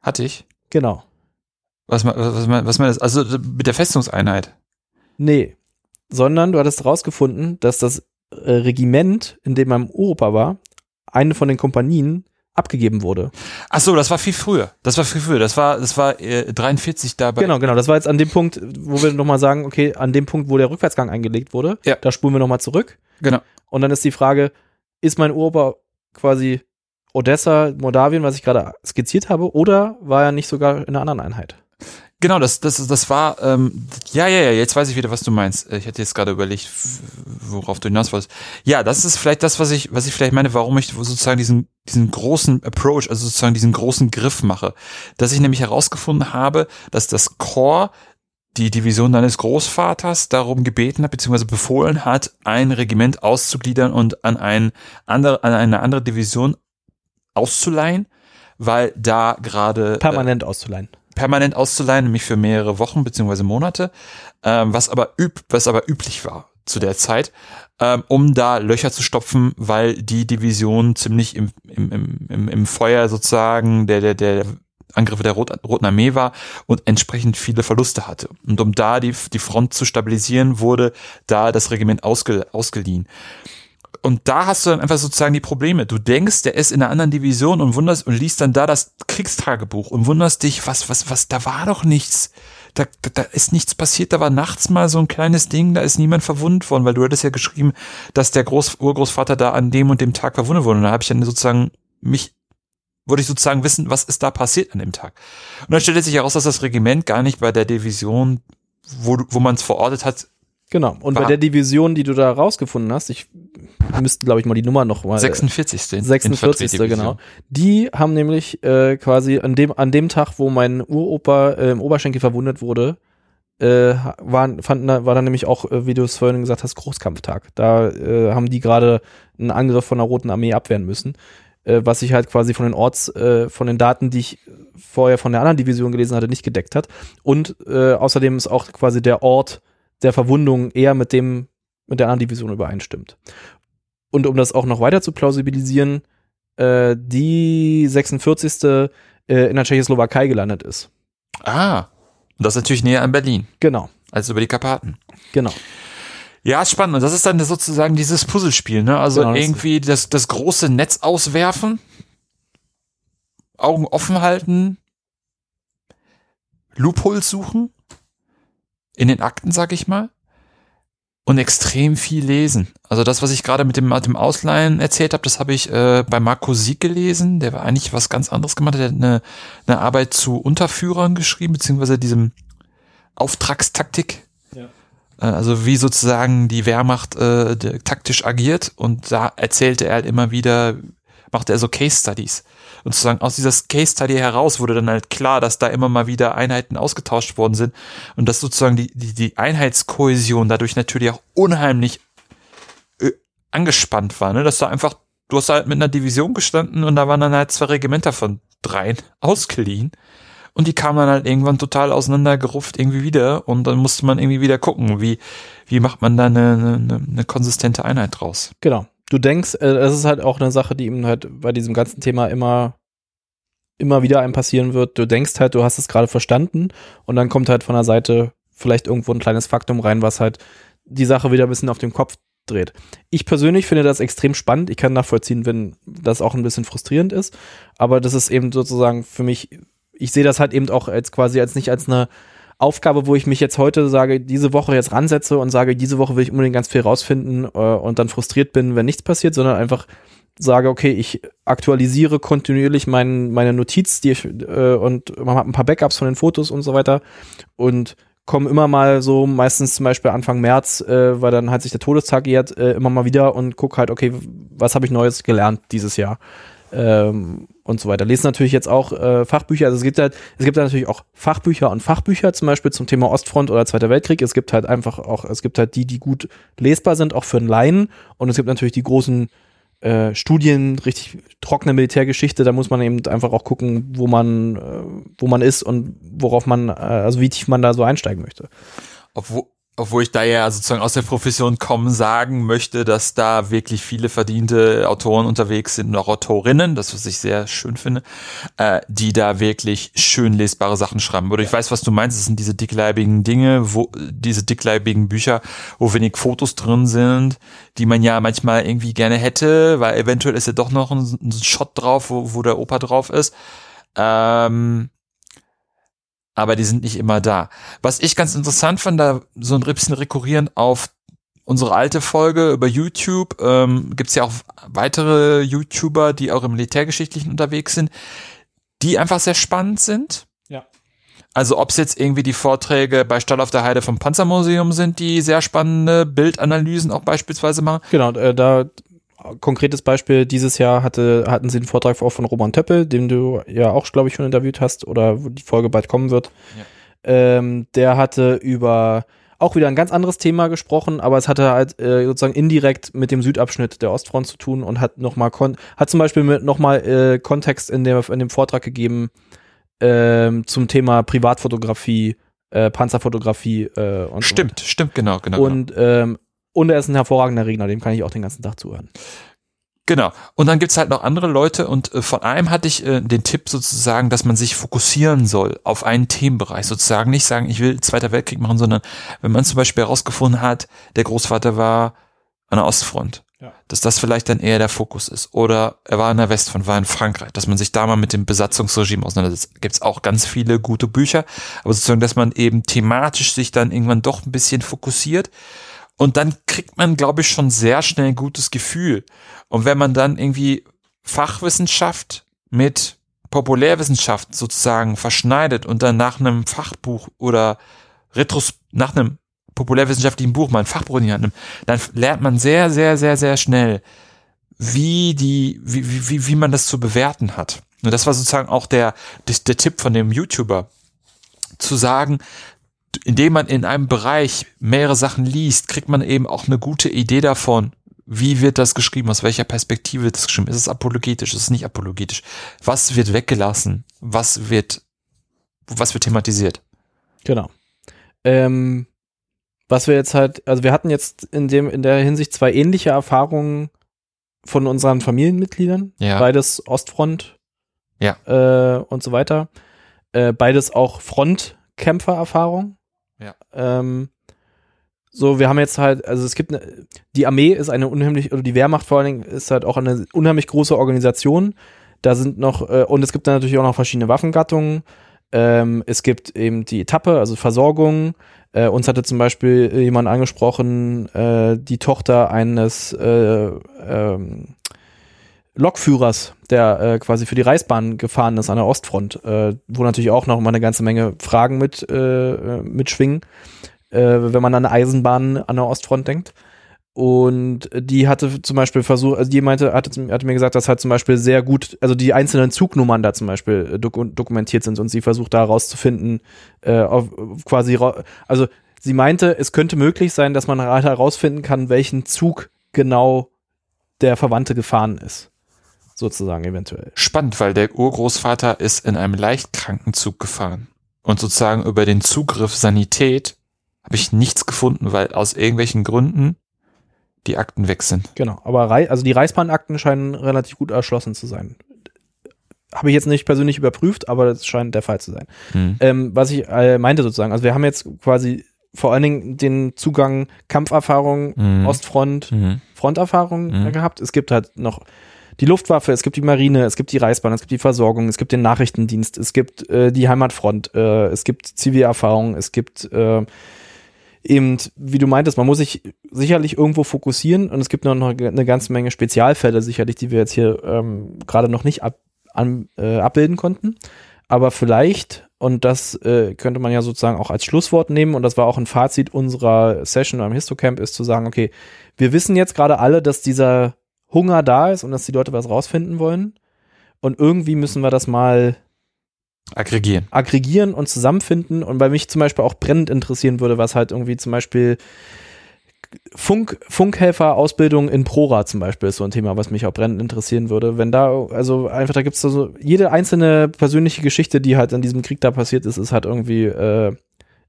Hatte ich? Genau. Was, was, was, was meinst du? Also mit der Festungseinheit? Nee. Sondern du hattest rausgefunden, dass das äh, Regiment, in dem man Europa war, eine von den Kompanien abgegeben wurde. Ach so, das war viel früher. Das war viel früher. Das war, das war äh, 43 dabei. Genau, genau. Das war jetzt an dem Punkt, wo wir nochmal sagen, okay, an dem Punkt, wo der Rückwärtsgang eingelegt wurde, ja. da spulen wir nochmal zurück. Genau. Und dann ist die Frage, ist mein Uropa quasi Odessa, Moldawien, was ich gerade skizziert habe, oder war er nicht sogar in einer anderen Einheit? Genau, das, das, das war, ähm, ja, ja, ja, jetzt weiß ich wieder, was du meinst. Ich hatte jetzt gerade überlegt, worauf du hinaus wolltest. Ja, das ist vielleicht das, was ich, was ich vielleicht meine, warum ich sozusagen diesen, diesen großen Approach, also sozusagen diesen großen Griff mache. Dass ich nämlich herausgefunden habe, dass das Core die Division deines Großvaters darum gebeten hat, beziehungsweise befohlen hat, ein Regiment auszugliedern und an, ein andere, an eine andere Division auszuleihen, weil da gerade. Permanent äh, auszuleihen permanent auszuleihen, nämlich für mehrere Wochen beziehungsweise Monate, ähm, was aber üb was aber üblich war zu der Zeit, ähm, um da Löcher zu stopfen, weil die Division ziemlich im, im, im, im Feuer sozusagen der, der, der Angriffe der Rot Roten Armee war und entsprechend viele Verluste hatte. Und um da die, die Front zu stabilisieren, wurde da das Regiment ausge, ausgeliehen und da hast du dann einfach sozusagen die Probleme. Du denkst, der ist in einer anderen Division und wunderst und liest dann da das Kriegstagebuch und wunderst dich, was, was, was, da war doch nichts. Da, da, da ist nichts passiert, da war nachts mal so ein kleines Ding, da ist niemand verwundet worden, weil du hattest ja geschrieben, dass der Groß Urgroßvater da an dem und dem Tag verwundet wurde. Und da habe ich dann sozusagen mich, wollte ich sozusagen wissen, was ist da passiert an dem Tag. Und dann stellte sich heraus, dass das Regiment gar nicht bei der Division, wo, wo man es verortet hat, Genau. Und War- bei der Division, die du da rausgefunden hast, ich müsste, glaube ich, mal die Nummer noch mal. 46. in- 46. Infanteriedivision. genau. Die haben nämlich äh, quasi an dem, an dem Tag, wo mein Uropa äh, im Oberschenkel verwundet wurde, äh, waren, fanden, war dann nämlich auch, äh, wie du es vorhin gesagt hast, Großkampftag. Da äh, haben die gerade einen Angriff von der Roten Armee abwehren müssen. Äh, was sich halt quasi von den Orts, äh, von den Daten, die ich vorher von der anderen Division gelesen hatte, nicht gedeckt hat. Und äh, außerdem ist auch quasi der Ort der Verwundung eher mit dem, mit der anderen Division übereinstimmt. Und um das auch noch weiter zu plausibilisieren, äh, die 46. Äh, in der Tschechoslowakei gelandet ist. Ah. Und das ist natürlich näher an Berlin Genau, als über die Karpaten. genau. Ja, ist spannend. Und das ist dann sozusagen dieses Puzzlespiel, ne? Also Genau, irgendwie das, das große Netz auswerfen, Augen offen halten, Loopholes suchen, in den Akten, sag ich mal, und extrem viel lesen. Also das, was ich gerade mit dem, mit dem Ausleihen erzählt habe, das habe ich äh, bei Marco Sieg gelesen. Der war eigentlich was ganz anderes gemacht. Der hat eine, eine Arbeit zu Unterführern geschrieben, beziehungsweise diesem Auftragstaktik. Ja. Äh, Also wie sozusagen die Wehrmacht äh, taktisch agiert und da erzählte er halt immer wieder, machte er so Case Studies. Und sozusagen aus dieser Case Study heraus wurde dann halt klar, dass da immer mal wieder Einheiten ausgetauscht worden sind und dass sozusagen die, die, die Einheitskohäsion dadurch natürlich auch unheimlich äh, angespannt war, ne? Dass da einfach, du hast halt mit einer Division gestanden und da waren dann halt zwei Regimenter von dreien ausgeliehen. Und die kamen dann halt irgendwann total auseinandergerufft irgendwie wieder und dann musste man irgendwie wieder gucken, wie, wie macht man da eine, eine, eine konsistente Einheit draus. Genau. Du denkst, äh, das ist halt auch eine Sache, die ihm halt bei diesem ganzen Thema immer, immer wieder einem passieren wird. Du denkst halt, du hast es gerade verstanden und dann kommt halt von der Seite vielleicht irgendwo ein kleines Faktum rein, was halt die Sache wieder ein bisschen auf den Kopf dreht. Ich persönlich finde das extrem spannend. Ich kann nachvollziehen, wenn das auch ein bisschen frustrierend ist. Aber das ist eben sozusagen für mich, ich sehe das halt eben auch als quasi als nicht als eine Aufgabe, wo ich mich jetzt heute sage, diese Woche jetzt ransetze und sage, diese Woche will ich unbedingt ganz viel rausfinden äh, und dann frustriert bin, wenn nichts passiert, sondern einfach sage, okay, ich aktualisiere kontinuierlich mein, meine Notiz die ich, äh, und man hat ein paar Backups von den Fotos und so weiter und komme immer mal so, meistens zum Beispiel Anfang März, äh, weil dann halt sich der Todestag jährt, äh, immer mal wieder und gucke halt, okay, was habe ich Neues gelernt dieses Jahr ähm, und so weiter. Lesen natürlich jetzt auch äh, Fachbücher. Also es gibt halt, es gibt halt natürlich auch Fachbücher und Fachbücher, zum Beispiel zum Thema Ostfront oder Zweiter Weltkrieg. Es gibt halt einfach auch, es gibt halt die, die gut lesbar sind, auch für einen Laien. Und es gibt natürlich die großen äh, Studien, richtig trockene Militärgeschichte. Da muss man eben einfach auch gucken, wo man, äh, wo man ist und worauf man, äh, also wie tief man da so einsteigen möchte. Obwohl, obwohl ich da ja sozusagen aus der Profession kommen sagen möchte, dass da wirklich viele verdiente Autoren unterwegs sind und auch Autorinnen, das was ich sehr schön finde, äh, die da wirklich schön lesbare Sachen schreiben. Oder ich weiß, was du meinst, es sind diese dickleibigen Dinge, wo diese dickleibigen Bücher, wo wenig Fotos drin sind, die man ja manchmal irgendwie gerne hätte, weil eventuell ist ja doch noch ein, ein Shot drauf, wo, wo der Opa drauf ist. Ähm, aber die sind nicht immer da. Was ich ganz interessant fand, da so ein bisschen rekurrierend auf unsere alte Folge über YouTube, ähm, gibt es ja auch weitere YouTuber, die auch im Militärgeschichtlichen unterwegs sind, die einfach sehr spannend sind. Ja. Also ob es jetzt irgendwie die Vorträge bei Stall auf der Heide vom Panzermuseum sind, die sehr spannende Bildanalysen auch beispielsweise machen. Genau, äh, da konkretes Beispiel, dieses Jahr hatte, hatten sie einen Vortrag auch von Roman Töppel, den du ja auch, glaube ich, schon interviewt hast oder wo die Folge bald kommen wird. Ja. Ähm, der hatte über auch wieder ein ganz anderes Thema gesprochen, aber es hatte halt äh, sozusagen indirekt mit dem Südabschnitt der Ostfront zu tun und hat nochmal hat zum Beispiel nochmal äh, Kontext in, der, in dem Vortrag gegeben ähm, zum Thema Privatfotografie, äh, Panzerfotografie äh, und so Stimmt, stimmt, genau, genau. genau. und, ähm, und er ist ein hervorragender Redner, dem kann ich auch den ganzen Tag zuhören. Genau. Und dann gibt's halt noch andere Leute und äh, von einem hatte ich äh, den Tipp sozusagen, dass man sich fokussieren soll auf einen Themenbereich. Sozusagen nicht sagen, ich will Zweiter Weltkrieg machen, sondern wenn man zum Beispiel herausgefunden hat, der Großvater war an der Ostfront, Ja. dass das vielleicht dann eher der Fokus ist. Oder er war in der Westfront, war in Frankreich, dass man sich da mal mit dem Besatzungsregime auseinandersetzt. Gibt's auch ganz viele gute Bücher, aber sozusagen, dass man eben thematisch sich dann irgendwann doch ein bisschen fokussiert. Und dann kriegt man, glaube ich, schon sehr schnell ein gutes Gefühl. Und wenn man dann irgendwie Fachwissenschaft mit Populärwissenschaft sozusagen verschneidet und dann nach einem Fachbuch oder Retros nach einem populärwissenschaftlichen Buch mal ein Fachbuch in die Hand nimmt, dann lernt man sehr, sehr, sehr, sehr schnell, wie die, wie, wie, wie man das zu bewerten hat. Und das war sozusagen auch der, der, der Tipp von dem YouTuber, zu sagen, indem man in einem Bereich mehrere Sachen liest, kriegt man eben auch eine gute Idee davon, wie wird das geschrieben, aus welcher Perspektive wird das geschrieben, ist es apologetisch, ist es nicht apologetisch, was wird weggelassen, was wird, was wird thematisiert. Genau. Ähm, was wir jetzt halt, also wir hatten jetzt in dem, in der Hinsicht zwei ähnliche Erfahrungen von unseren Familienmitgliedern. Ja. Beides Ostfront. Ja. Äh, und so weiter. Äh, beides auch Frontkämpfererfahrung. Ja. Ähm, so, wir haben jetzt halt, also es gibt eine, die Armee ist eine unheimlich, oder die Wehrmacht vor allen Dingen ist halt auch eine unheimlich große Organisation. Da sind noch, äh, und es gibt dann natürlich auch noch verschiedene Waffengattungen. Ähm, es gibt eben die Etappe, also Versorgung. Äh, uns hatte zum Beispiel jemand angesprochen, äh, die Tochter eines äh, ähm, Lokführers, der äh, quasi für die Reichsbahn gefahren ist an der Ostfront, äh, wo natürlich auch noch mal eine ganze Menge Fragen mit äh, mitschwingen, äh, wenn man an eine Eisenbahn an der Ostfront denkt. Und die hatte zum Beispiel versucht, also die meinte, hatte, hatte mir gesagt, dass halt zum Beispiel sehr gut, also die einzelnen Zugnummern da zum Beispiel äh, doku dokumentiert sind und sie versucht da rauszufinden, äh, auf, quasi, also sie meinte, es könnte möglich sein, dass man herausfinden kann, welchen Zug genau der Verwandte gefahren ist. Sozusagen eventuell. Spannend, weil der Urgroßvater ist in einem Leichtkrankenzug gefahren. Und sozusagen über den Zugriff Sanität habe ich nichts gefunden, weil aus irgendwelchen Gründen die Akten weg sind. Genau. Aber Rei also die Reichsbahnakten scheinen relativ gut erschlossen zu sein. Habe ich jetzt nicht persönlich überprüft, aber das scheint der Fall zu sein. Hm. Ähm, was ich äh, meinte sozusagen, also wir haben jetzt quasi vor allen Dingen den Zugang Kampferfahrung, Mhm. Ostfront, Mhm. Fronterfahrung Mhm. gehabt. Es gibt halt noch die Luftwaffe, es gibt die Marine, es gibt die Reichsbahn, es gibt die Versorgung, es gibt den Nachrichtendienst, es gibt äh, die Heimatfront, äh, es gibt Zivilerfahrung, es gibt äh, eben, wie du meintest, man muss sich sicherlich irgendwo fokussieren und es gibt noch eine ganze Menge Spezialfälle sicherlich, die wir jetzt hier ähm, gerade noch nicht ab, an, äh, abbilden konnten. Aber vielleicht, und das äh, könnte man ja sozusagen auch als Schlusswort nehmen, und das war auch ein Fazit unserer Session am Histocamp, ist zu sagen, okay, wir wissen jetzt gerade alle, dass dieser Hunger da ist und dass die Leute was rausfinden wollen. Und irgendwie müssen wir das mal Aggregieren. aggregieren und zusammenfinden. Und bei mich zum Beispiel auch brennend interessieren würde, was halt irgendwie zum Beispiel Funk, Funkhelfer-Ausbildung in Prora zum Beispiel ist so ein Thema, was mich auch brennend interessieren würde. Wenn da, also einfach, da gibt es so, jede einzelne persönliche Geschichte, die halt in diesem Krieg da passiert ist, ist halt irgendwie äh,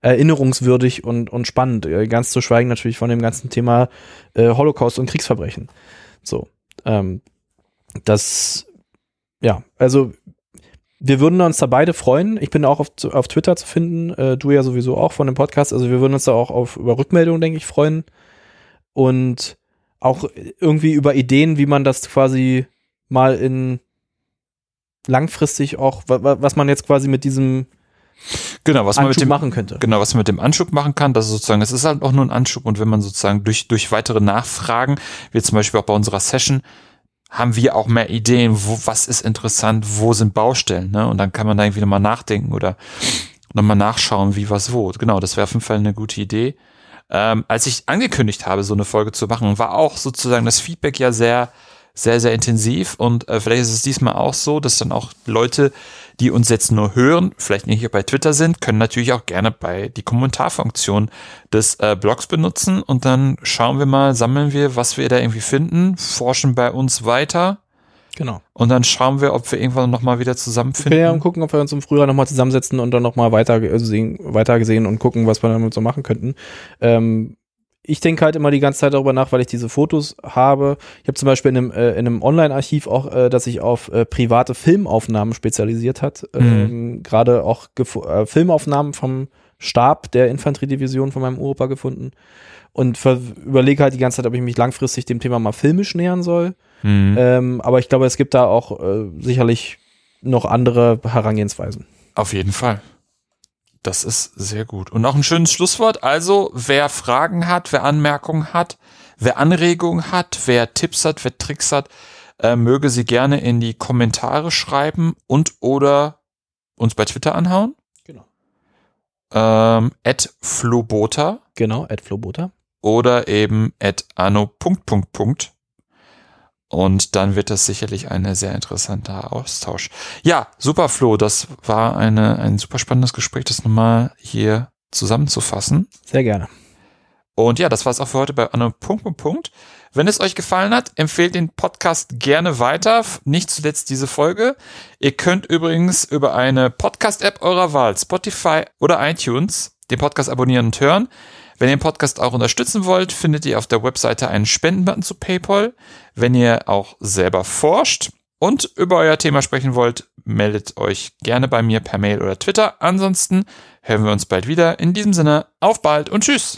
erinnerungswürdig und, und spannend. Äh, Ganz zu schweigen natürlich von dem ganzen Thema äh, Holocaust und Kriegsverbrechen. So. Ähm, das, ja, also wir würden uns da beide freuen. Ich bin auch auf, auf Twitter zu finden, äh, du ja sowieso auch von dem Podcast. Also wir würden uns da auch auf über Rückmeldungen, denke ich, freuen. Und auch irgendwie über Ideen, wie man das quasi mal in langfristig auch, wa- wa- was man jetzt quasi mit diesem Genau, was man mit dem machen könnte. Genau, was man mit dem Anschub machen kann, das ist sozusagen, es ist halt auch nur ein Anschub und wenn man sozusagen durch, durch weitere Nachfragen, wie zum Beispiel auch bei unserer Session, haben wir auch mehr Ideen, wo, was ist interessant, wo sind Baustellen, ne? Und dann kann man da irgendwie nochmal nachdenken oder nochmal nachschauen, wie was wo. Genau, das wäre auf jeden Fall eine gute Idee. Ähm, als ich angekündigt habe, so eine Folge zu machen, war auch sozusagen das Feedback ja sehr, sehr, sehr intensiv und äh, vielleicht ist es diesmal auch so, dass dann auch Leute, die uns jetzt nur hören, vielleicht nicht hier bei Twitter sind, können natürlich auch gerne bei die Kommentarfunktion des äh, Blogs benutzen und dann schauen wir mal, sammeln wir, was wir da irgendwie finden, forschen bei uns weiter Genau. und dann schauen wir, ob wir irgendwann nochmal wieder zusammenfinden. ja gucken, ob wir uns im Frühjahr nochmal zusammensetzen und dann nochmal weiter äh, sehen, weiter gesehen und gucken, was wir damit so machen könnten. Ähm, ich denke halt immer die ganze Zeit darüber nach, weil ich diese Fotos habe. Ich habe zum Beispiel in einem, äh, in einem Online-Archiv auch, äh, das sich auf äh, private Filmaufnahmen spezialisiert hat. Ähm, Gerade auch äh, Filmaufnahmen vom Stab der Infanteriedivision von meinem Opa gefunden. Und überlege halt die ganze Zeit, ob ich mich langfristig dem Thema mal filmisch nähern soll. Mhm. Ähm, aber ich glaube, es gibt da auch äh, sicherlich noch andere Herangehensweisen. Auf jeden Fall. Das ist sehr gut. Und auch ein schönes Schlusswort. Also, wer Fragen hat, wer Anmerkungen hat, wer Anregungen hat, wer Tipps hat, wer Tricks hat, äh, möge sie gerne in die Kommentare schreiben und oder uns bei Twitter anhauen. Genau. ähm, at Flobota Genau, at Flobota. oder eben at anno. Punkt, Punkt, Punkt. Und dann wird das sicherlich ein sehr interessanter Austausch. Ja, super Flo, das war eine, ein super spannendes Gespräch, das nochmal hier zusammenzufassen. Sehr gerne. Und ja, das war's auch für heute bei Anno. Punkt, Punkt, Punkt. Wenn es euch gefallen hat, empfehlt den Podcast gerne weiter. Nicht zuletzt diese Folge. Ihr könnt übrigens über eine Podcast-App eurer Wahl, Spotify oder iTunes, den Podcast abonnieren und hören. Wenn ihr den Podcast auch unterstützen wollt, findet ihr auf der Webseite einen Spendenbutton zu PayPal. Wenn ihr auch selber forscht und über euer Thema sprechen wollt, meldet euch gerne bei mir per Mail oder Twitter. Ansonsten hören wir uns bald wieder. In diesem Sinne, auf bald und tschüss.